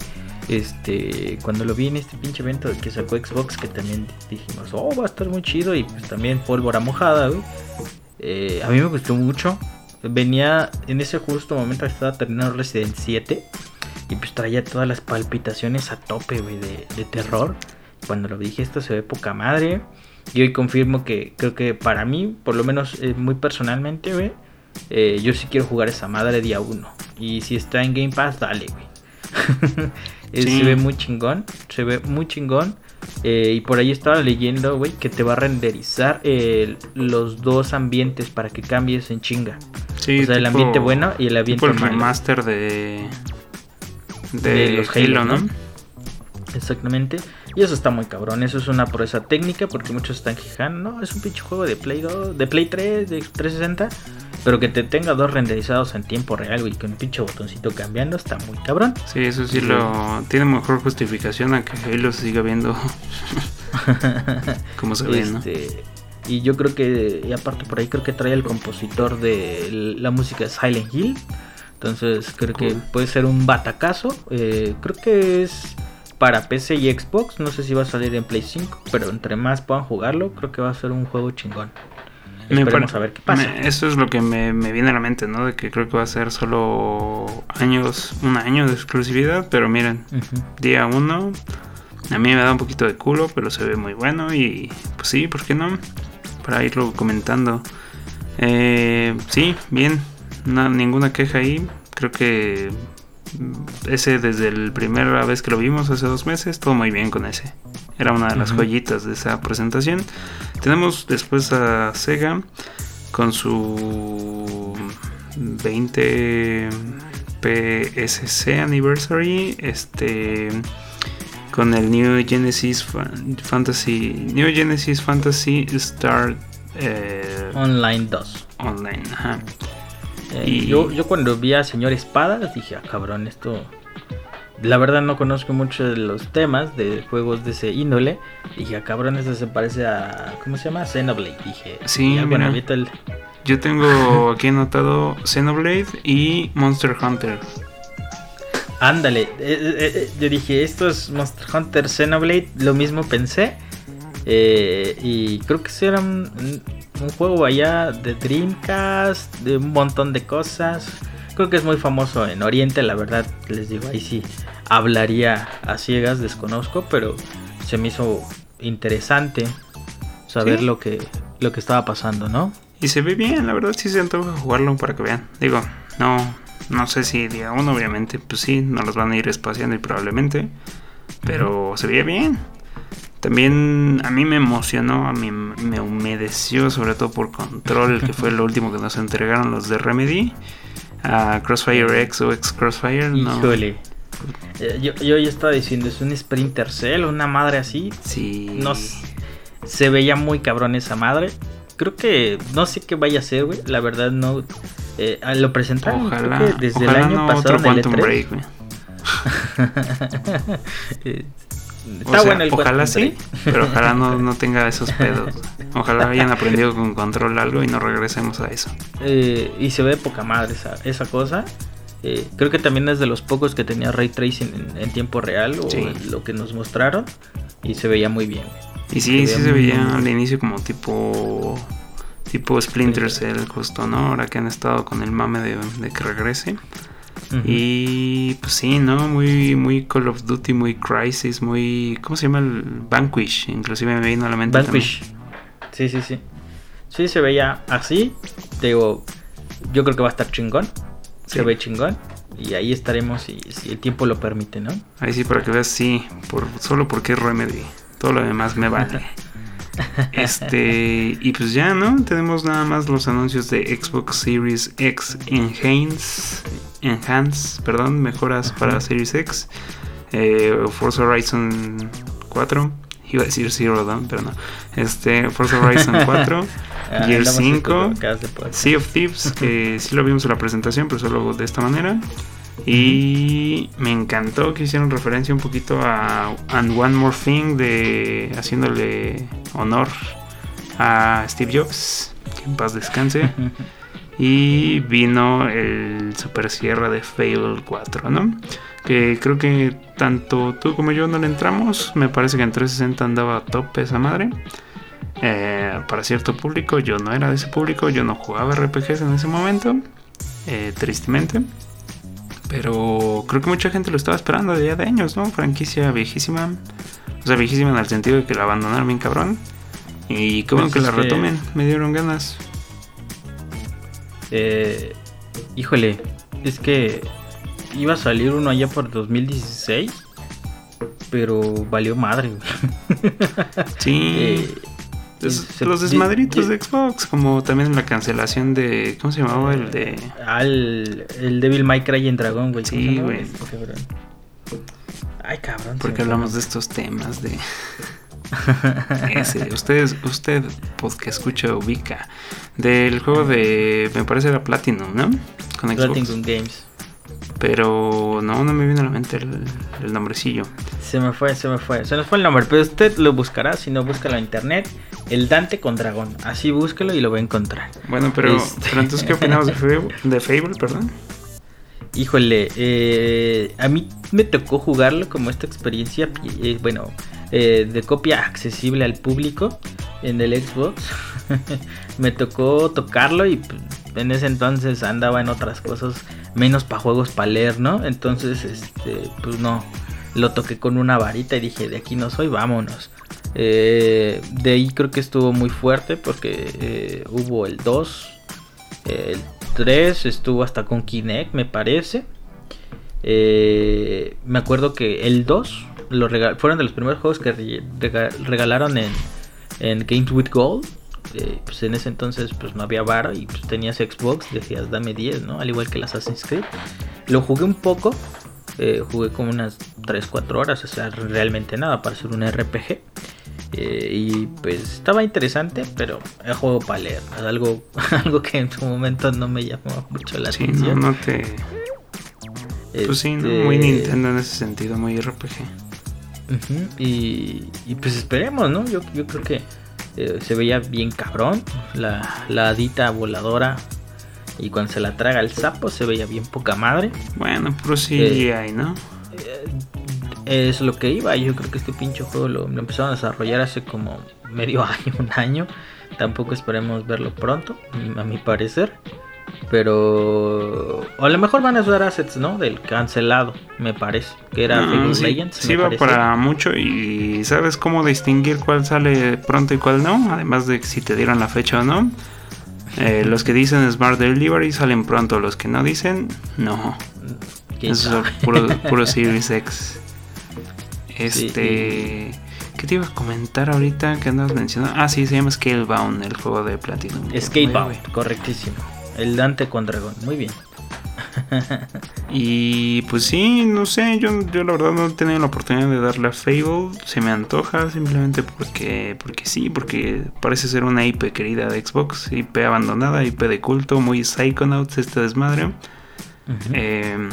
Este, cuando lo vi en este pinche evento que sacó Xbox, que también dijimos, oh, va a estar muy chido. Y pues también pólvora mojada, güey. Eh, a mí me gustó mucho. Venía en ese justo momento, estaba terminando Resident 7. Y pues traía todas las palpitaciones a tope, de, terror. Cuando lo dije, esto se ve poca madre. Y hoy confirmo que creo que para mí, por lo menos eh, muy personalmente, güey, eh, yo sí quiero jugar esa madre día 1. Y si está en Game Pass, dale, güey. Eh, se ve muy chingón, se ve muy chingón. Eh, y por ahí estaba leyendo, güey, que te va a renderizar eh, los dos ambientes para que cambies en chinga. Sí, o sea, el ambiente bueno y el ambiente tipo el remaster de, de, los Halo, ¿no? Exactamente. Y eso está muy cabrón. Eso es una proeza técnica porque muchos están quejando. No, es un pinche juego de Play 2, de Play 3, de 360. Pero que te tenga dos renderizados en tiempo real, y con un pinche botoncito cambiando, está muy cabrón. Sí, eso sí lo tiene mejor justificación a que Halo se siga viendo como se ve, ¿no? Este, y yo creo que, y aparte por ahí creo que trae el compositor de la música de Silent Hill. Entonces creo que puede ser un batacazo. Eh, creo que es para PC y Xbox. No sé si va a salir en Play 5, pero entre más puedan jugarlo, creo que va a ser un juego chingón. Esperemos a ver qué pasa. eso es lo que me, viene a la mente, ¿no? De que creo que va a ser solo años, un año de exclusividad, pero miren, día uno, a mí me da un poquito de culo, pero se ve muy bueno y pues sí, ¿por qué no? Para irlo comentando. Eh, sí, bien, ninguna queja ahí, creo que ese desde la primera vez que lo vimos hace dos meses, todo muy bien con ese. Era una de las joyitas de esa presentación. Tenemos después a Sega con su 20 PSC Anniversary. Este con el New Genesis Fantasy New Genesis Fantasy Star eh, Online 2 Online ajá. Eh, y... yo, yo cuando vi a Señor Espada dije ah cabrón esto la verdad no conozco mucho de los temas de juegos de ese índole. Dije, ah, cabrón, eso se parece a. ¿Cómo se llama? Xenoblade. Dije, sí, mira, Yo tengo aquí anotado Xenoblade y Monster Hunter. Ándale, eh, eh, eh, yo dije, esto es Monster Hunter Xenoblade, lo mismo pensé. y creo que era un, un juego allá de Dreamcast, de un montón de cosas creo que es muy famoso en Oriente, la verdad, les digo, ahí sí hablaría a ciegas, desconozco, pero se me hizo interesante saber lo que lo que estaba pasando, ¿no? Y se ve bien, la verdad sí se antoja jugarlo para que vean. Digo, no no sé si día uno, obviamente, pues sí, no los van a ir espaciando y probablemente, pero se veía bien. También a mí me emocionó, a mí me humedeció, sobre todo por Control, que fue lo último que nos entregaron los de Remedy a Crossfire X o X Crossfire. No. Híjole. Eh, yo, yo ya estaba diciendo, es un Sprinter Cell, una madre así. Sí. No, se veía muy cabrón esa madre. Creo que no sé qué vaya a ser, güey. La verdad no. Eh, lo presentaron ojalá, desde el año pasado en el E3. Break, Está bueno el Ojalá sí, pero ojalá no, tenga esos pedos. Ojalá hayan aprendido con control algo y no regresemos a eso. Eh, y se ve poca madre esa, esa cosa. Eh, creo que también es de los pocos que tenía ray tracing en, tiempo real o lo que nos mostraron y se veía muy bien. Y sí, sí se veía al inicio como tipo tipo Splinter Cell justo, ¿no? Ahora que han estado con el mame de, de que regrese. Y pues sí, ¿no? Muy, muy Call of Duty, muy Crisis, muy... ¿Cómo se llama el Vanquish? Inclusive me vino a la mente. Vanquish. Sí, sí, sí. Sí, se veía así. Digo, yo creo que va a estar chingón. Se ve chingón. Y ahí estaremos si, si, el tiempo lo permite, ¿no? Ahí sí, para que veas, sí. Por, solo porque es Remedy. Todo lo demás me vale. Este, y pues ya, ¿no? Tenemos nada más los anuncios de Xbox Series X Enhance, Enhance, perdón, mejoras para Series X, eh, Forza Horizon 4, iba a decir Zero Dawn, pero no, este, Forza Horizon 4, ah, Gear 5, Sea of Thieves, que sí lo vimos en la presentación, pero solo de esta manera. Y me encantó que hicieron referencia un poquito a And One More Thing de haciéndole honor a Steve Jobs, que en paz descanse. y vino el super cierre de Fable 4, ¿no? Que creo que tanto tú como yo no le entramos. Me parece que en 360 andaba a tope esa madre. Eh, para cierto público, yo no era de ese público, yo no jugaba RPGs en ese momento, eh, tristemente. Pero creo que mucha gente lo estaba esperando de ya de años, ¿no? Franquicia viejísima. O sea, viejísima en el sentido de que la abandonaron bien cabrón. Y qué bueno pues que la retomen, me dieron ganas. Eh, híjole, es que iba a salir uno allá por 2016, pero valió madre. Sí. Eh, los desmadritos de, Xbox, como también la cancelación de. ¿Cómo se llamaba? El de. Ah, el, Devil May Cry en Dragón, güey. Sí, güey. Ay, cabrón. Porque hablamos de estos temas de. Ese, ustedes, usted, que escucha, ubica. Del juego de. Me parece era Platinum, ¿no? Con Xbox. Platinum Games. Pero no, no me viene a la mente el, nombrecillo. Se me fue, se me fue. Se nos fue el nombre, pero usted lo buscará. Si no, búscalo en internet. El Dante con dragón. Así búsquelo y lo va a encontrar. Bueno, pero, este. entonces, ¿qué opinamos de Fable, de Fable perdón? Híjole, eh, a mí me tocó jugarlo como esta experiencia, eh, bueno, eh, de copia accesible al público en el Xbox. me tocó tocarlo y pues, en ese entonces andaba en otras cosas, menos para juegos para leer, ¿no? Entonces, este, pues no, lo toqué con una varita y dije, de aquí no soy, vámonos. Eh, de ahí creo que estuvo muy fuerte porque eh, hubo el 2, el 3, estuvo hasta con Kinect, me parece. Eh, me acuerdo que el 2 lo fueron de los primeros juegos que regalaron en, en Games with Gold. Pues en ese entonces pues no había varo y pues tenías Xbox, decías dame 10, ¿no? Al igual que el Assassin's Creed. Lo jugué un poco, jugué como unas 3-4 horas, o sea, realmente nada para ser un RPG. Eh, y pues estaba interesante, pero el juego para leer. Algo, algo que en su momento no me llamó mucho la atención. No, no te. Pues sí, muy este, Nintendo en ese sentido, muy RPG. y, pues esperemos, ¿no? Yo, yo creo que eh, se veía bien cabrón. La, la hadita voladora. Y cuando se la traga el sapo se veía bien poca madre. Bueno, pero sí eh, hay, ¿no? es lo que iba. Yo creo que este pinche juego lo, empezaron a desarrollar hace como medio año, un año. Tampoco esperemos verlo pronto, a mi parecer. Pero o a lo mejor van a usar assets, ¿no? Del cancelado, me parece. Que era ah, sí, Legends. Sí, va para mucho. Y sabes cómo distinguir cuál sale pronto y cuál no. Además de si te dieron la fecha o no. Eh, los que dicen Smart Delivery salen pronto. Los que no dicen, no. Eso es puro, puro Series X. Este. ¿Qué te iba a comentar ahorita que andabas mencionando? Ah, sí, se llama Scalebound, el juego de Platinum. Scalebound, correctísimo. El Dante con dragón, muy bien. y pues sí, no sé, yo, yo la verdad no he tenido la oportunidad de darle a Fable. Se me antoja simplemente porque, porque sí, porque parece ser una IP querida de Xbox, IP abandonada, IP de culto, muy Psychonauts este desmadre. eh,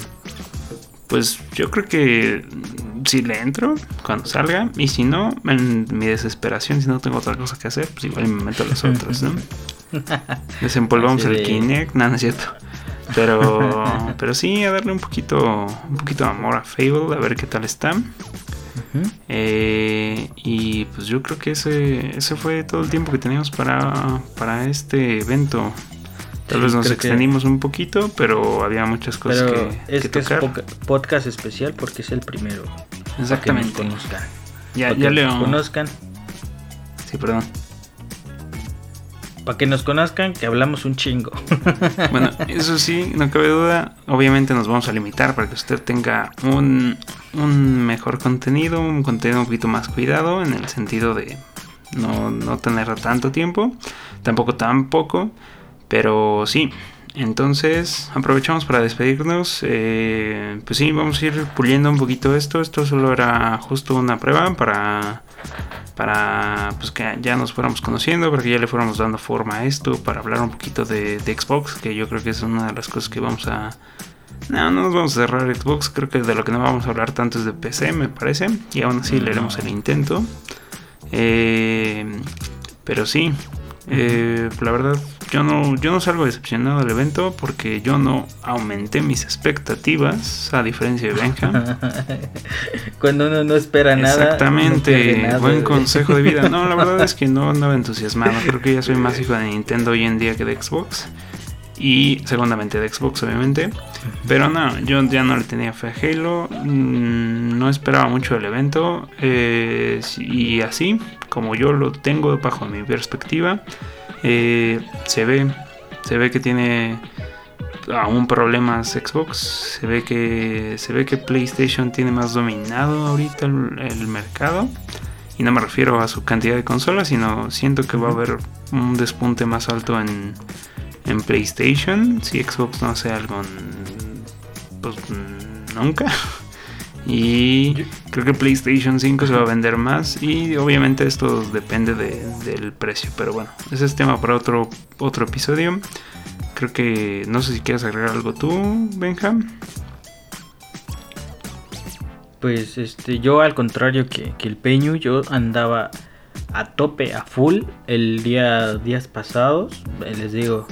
pues yo creo que si le entro cuando salga y si no, en mi desesperación, si no tengo otra cosa que hacer, pues igual me meto a las otras, ¿no? Desempolvamos el Kinect, nada, no es cierto. Pero, pero sí, a darle un poquito, un poquito de amor a Fable, a ver qué tal está. Eh, y pues yo creo que ese, ese fue todo el tiempo que teníamos para, para este evento. Tal vez nos extendimos un poquito, pero había muchas cosas que, es que, es podcast especial porque es el primero. Exactamente. Para que nos conozcan. Ya, ya leo. conozcan. Sí, perdón. Para que nos conozcan, que hablamos un chingo. bueno, eso sí, no cabe duda. Obviamente nos vamos a limitar para que usted tenga un, un mejor contenido, un contenido un poquito más cuidado, en el sentido de no, no tener tanto tiempo, tampoco tan poco. Pero sí, entonces aprovechamos para despedirnos. Eh, pues sí, vamos a ir puliendo un poquito esto. Esto solo era justo una prueba para, para pues que ya nos fuéramos conociendo, para que ya le fuéramos dando forma a esto, para hablar un poquito de, Xbox, que yo creo que es una de las cosas que vamos a... No, no nos vamos a cerrar Xbox, creo que de lo que no vamos a hablar tanto es de PC, me parece. Y aún así leeremos el intento. Eh, pero sí, eh, la verdad, yo no, yo no salgo decepcionado del evento porque yo no aumenté mis expectativas, a diferencia de Benja. Cuando uno no espera nada. Exactamente, buen consejo de vida. No, la verdad es que no andaba entusiasmado. Creo que ya soy más hijo de Nintendo hoy en día que de Xbox. Y segundamente de Xbox, obviamente. Pero no, yo ya no le tenía fe a Halo. Mm, no esperaba mucho del evento. Eh, y así, como yo lo tengo bajo mi perspectiva, eh, se ve, se ve que tiene aún problemas Xbox, se ve que se ve que PlayStation tiene más dominado ahorita el, mercado y no me refiero a su cantidad de consolas, sino siento que va a haber un despunte más alto en, en PlayStation si Xbox no hace algo pues nunca. Y creo que PlayStation 5 se va a vender más. Y obviamente esto depende del precio. Pero bueno, ese es tema para otro, otro episodio. Creo que no sé si quieres agregar algo tú, Benjam. Pues este, yo al contrario que, el Peño, yo andaba a tope, a full el día días pasados. Les digo,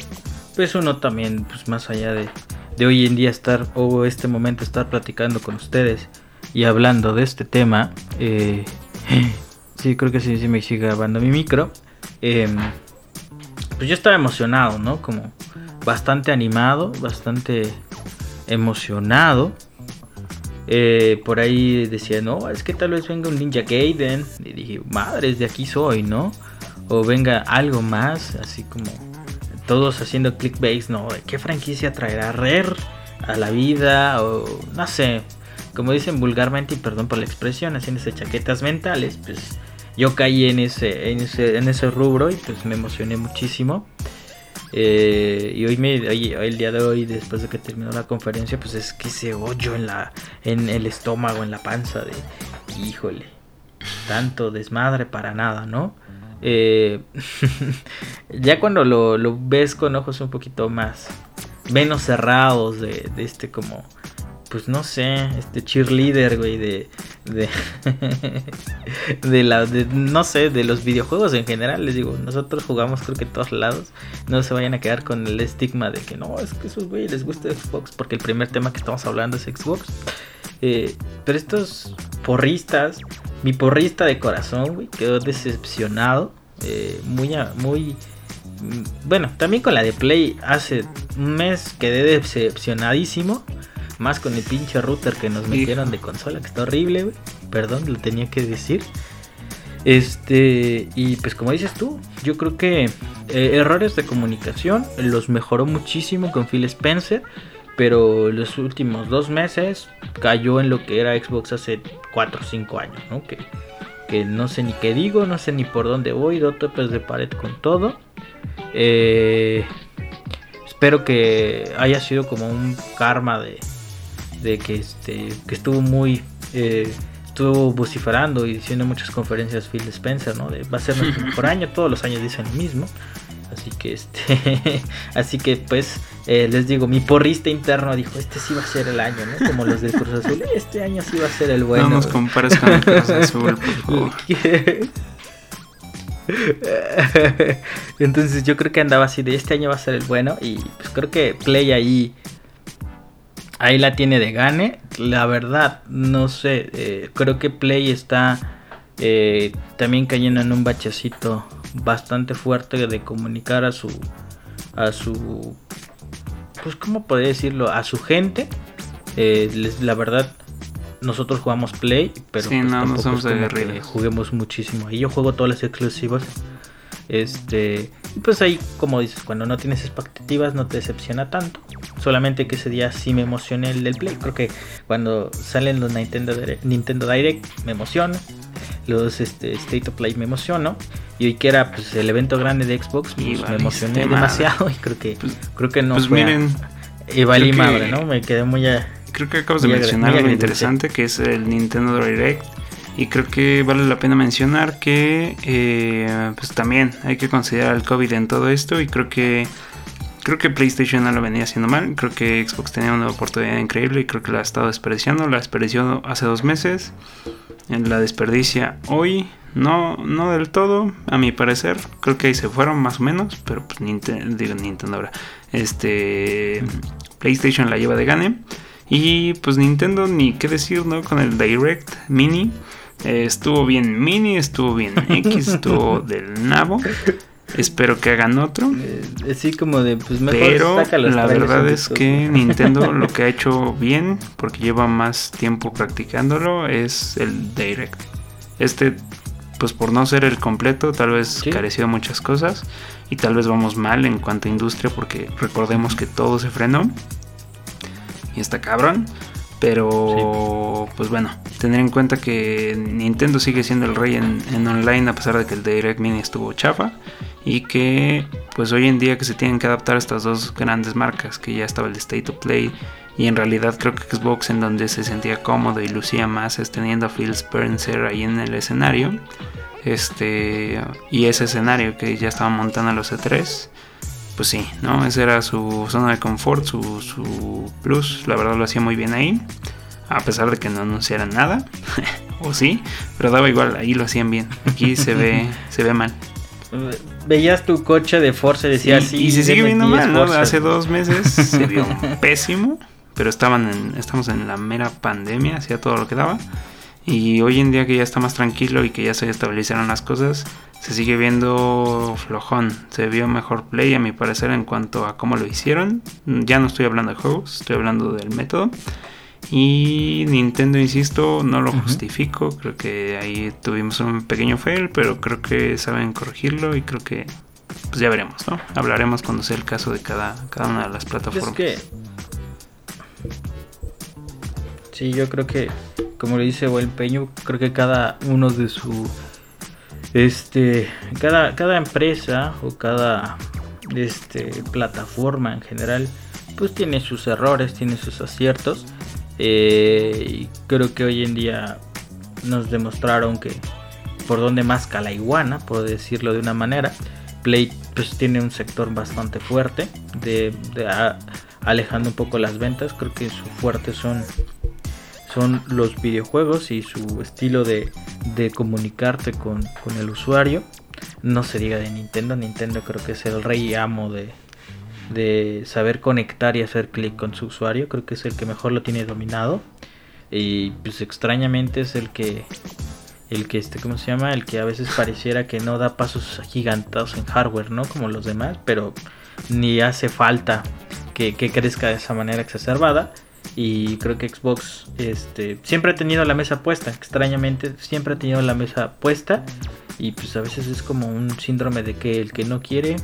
pues uno también, pues más allá de, de hoy en día estar o este momento estar platicando con ustedes y hablando de este tema, eh, sí, creo que sí, me sigue grabando mi micro. Em, pues yo estaba emocionado, ¿no? Como bastante animado, bastante emocionado. Eh, por ahí decía, no, es que tal vez venga un Ninja Gaiden. Y dije, madres, de aquí soy, ¿no? O venga algo más, así como todos haciendo clickbait, ¿no? ¿Qué franquicia traerá Rare a la vida? O no sé, como dicen vulgarmente, y perdón por la expresión, haciéndose chaquetas mentales, pues yo caí en ese, en ese, en ese rubro y pues me emocioné muchísimo. Eh, y hoy, me, el día de hoy, después de que terminó la conferencia, pues es que ese hoyo en, la, en el estómago, en la panza de, híjole, tanto desmadre para nada, ¿no? Eh, ya cuando lo, lo, ves con ojos un poquito más, menos cerrados de, este como pues no sé, este cheerleader, güey, de, de, de la, de, no sé, de los videojuegos en general, les digo, nosotros jugamos creo que en todos lados, no se vayan a quedar con el estigma de que no, es que esos güey les gusta Xbox, porque el primer tema que estamos hablando es Xbox, eh, pero estos porristas, mi porrista de corazón, güey, quedó decepcionado, eh, muy, muy, mm, bueno, también con la de Play hace un mes quedé decepcionadísimo. Más con el pinche router que nos metieron de consola, que está horrible, güey. Perdón, lo tenía que decir. Este, y pues como dices tú, yo creo que eh, errores de comunicación los mejoró muchísimo con Phil Spencer, pero los últimos dos meses cayó en lo que era Xbox hace 4 o 5 años, ¿no? Que, que no sé ni qué digo, no sé ni por dónde voy, dos topes de pared con todo. Eh, espero que haya sido como un karma de, de que, este, que estuvo muy... Eh, estuvo vociferando y diciendo muchas conferencias Phil Spencer, ¿no? De, va a ser nuestro mejor año, todos los años dicen lo mismo. Así que este, así que pues eh, les digo, mi porrista interno dijo, este sí va a ser el año, ¿no? Como los del Cruz Azul, este año sí va a ser el bueno. No nos compares con el Cruz Azul, por favor. Entonces yo creo que andaba así de este año va a ser el bueno y pues creo que Play ahí ahí la tiene de gane. La verdad, no sé, eh, creo que Play está eh, también cayendo en un bachecito bastante fuerte de comunicar a su, a su, pues cómo podría decirlo, a su gente. Eh, la verdad, nosotros jugamos Play, pero sí, pues no, no somos como que juguemos muchísimo. Y yo juego todas las exclusivas. Este, pues ahí, como dices, cuando no tienes expectativas no te decepciona tanto. Solamente que ese día sí me emocioné el del Play. Creo que cuando salen los Nintendo Direct, Nintendo Direct me emociona. Los este, State of Play me emociono. Y hoy que era pues, el evento grande de Xbox, pues, me emocioné demasiado. Y creo que, pues, creo que no pues miren, y valí madre, ¿no? Me quedé muy a, Creo que acabas de mencionar algo interesante que es el Nintendo Direct. Y creo que vale la pena mencionar que eh, pues también hay que considerar el COVID en todo esto. Y creo que creo que PlayStation no lo venía haciendo mal. Creo que Xbox tenía una oportunidad increíble y creo que la ha estado desperdiciando. La desperdició hace dos meses. La desperdicia hoy. No, no del todo, a mi parecer. Creo que ahí se fueron más o menos. Pero pues Nintendo, digo Nintendo ahora. Este. PlayStation la lleva de gane. Y pues Nintendo, ni qué decir, ¿no? Con el Direct Mini. Eh, estuvo bien Mini, estuvo bien X, estuvo del nabo. Espero que hagan otro. Eh, así como de, pues mejor Pero la verdad es que Nintendo lo que ha hecho bien, porque lleva más tiempo practicándolo, es el Direct. Este, pues por no ser el completo, tal vez Sí. careció de muchas cosas. Y tal vez vamos mal en cuanto a industria, porque recordemos que todo se frenó. Y está cabrón. Pero, pues bueno, tener en cuenta que Nintendo sigue siendo el rey en, en online a pesar de que el Direct Mini estuvo chafa. Y que, pues hoy en día que se tienen que adaptar a estas dos grandes marcas, que ya estaba el State of Play. Y en realidad creo que Xbox en donde se sentía cómodo y lucía más es teniendo a Phil Spencer ahí en el escenario. Este, y ese escenario que ya estaban montando los E3 pues sí, ¿no? Esa era su zona de confort, su, su plus. La verdad lo hacía muy bien ahí. A pesar de que no anunciaran nada. o sí, pero daba igual, ahí lo hacían bien. Aquí se ve, se ve mal. Veías tu coche de Forza y decías Sí, y se sigue viendo mal, ¿no? Hace dos meses se vio pésimo. Pero estaban en, estamos en la mera pandemia, hacía todo lo que daba. Y hoy en día que ya está más tranquilo y que ya se estabilizaron las cosas, se sigue viendo flojón. Se vio mejor play a mi parecer en cuanto a cómo lo hicieron. Ya no estoy hablando de juegos, estoy hablando del método. Y Nintendo, insisto, no lo justifico. Creo que ahí tuvimos un pequeño fail, pero creo que saben corregirlo y creo que pues ya veremos, ¿no? Hablaremos cuando sea el caso de cada, cada una de las plataformas. Sí, yo creo que, como le dice Buen Peño, creo que cada uno de su. Este. Cada, cada empresa o cada este, plataforma en general, pues tiene sus errores, tiene sus aciertos. Eh, y creo que hoy en día nos demostraron que por donde más cala iguana, por decirlo de una manera. Play pues tiene un sector bastante fuerte de, alejando un poco las ventas. Creo que su fuerte son son los videojuegos y su estilo de, de comunicarte con, con, el usuario. No se diga de Nintendo, Nintendo creo que es el rey amo de, de saber conectar y hacer clic con su usuario. Creo que es el que mejor lo tiene dominado. Y pues extrañamente es el que el que este, ¿cómo se llama? El que a veces pareciera que no da pasos gigantados en hardware, ¿no? Como los demás, pero ni hace falta que, que crezca de esa manera exacerbada. Y creo que Xbox este, siempre ha tenido la mesa puesta, extrañamente, siempre ha tenido la mesa puesta. Y pues a veces es como un síndrome de que el que no quiere,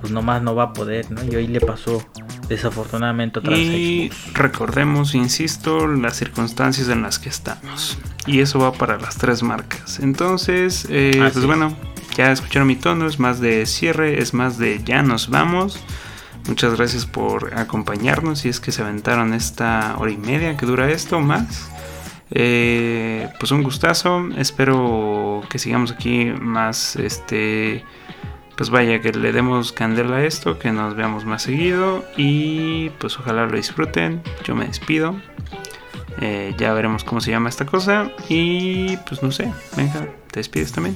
pues nomás no va a poder, ¿no? Y hoy le pasó desafortunadamente otra vez. Y recordemos, insisto, las circunstancias en las que estamos. Y eso va para las tres marcas. Entonces, eh, pues bueno, ya escucharon mi tono, es más de cierre, es más de ya nos vamos. Muchas gracias por acompañarnos y es que se aventaron esta hora y media que dura esto más. Eh, pues un gustazo. Espero que sigamos aquí más. Este. Pues vaya, que le demos candela a esto, que nos veamos más seguido. Y pues ojalá lo disfruten. Yo me despido. Eh, ya veremos cómo se llama esta cosa. Y pues no sé. Venga, te despides también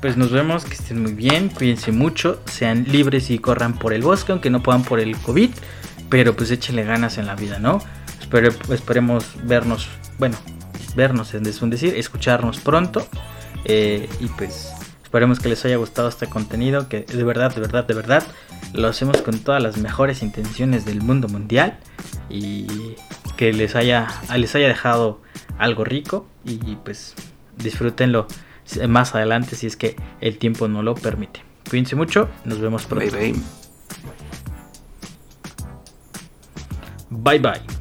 pues nos vemos, que estén muy bien, cuídense mucho, sean libres y corran por el bosque, aunque no puedan por el COVID, pero pues échenle ganas en la vida, ¿no? esperemos vernos, bueno, vernos es un decir, escucharnos pronto eh, y pues esperemos que les haya gustado este contenido, que de verdad, de verdad, de verdad, lo hacemos con todas las mejores intenciones del mundo mundial y que les haya, les haya dejado algo rico y pues disfrútenlo más adelante si es que el tiempo no lo permite. Cuídense mucho, nos vemos pronto. Bye bye. Bye bye.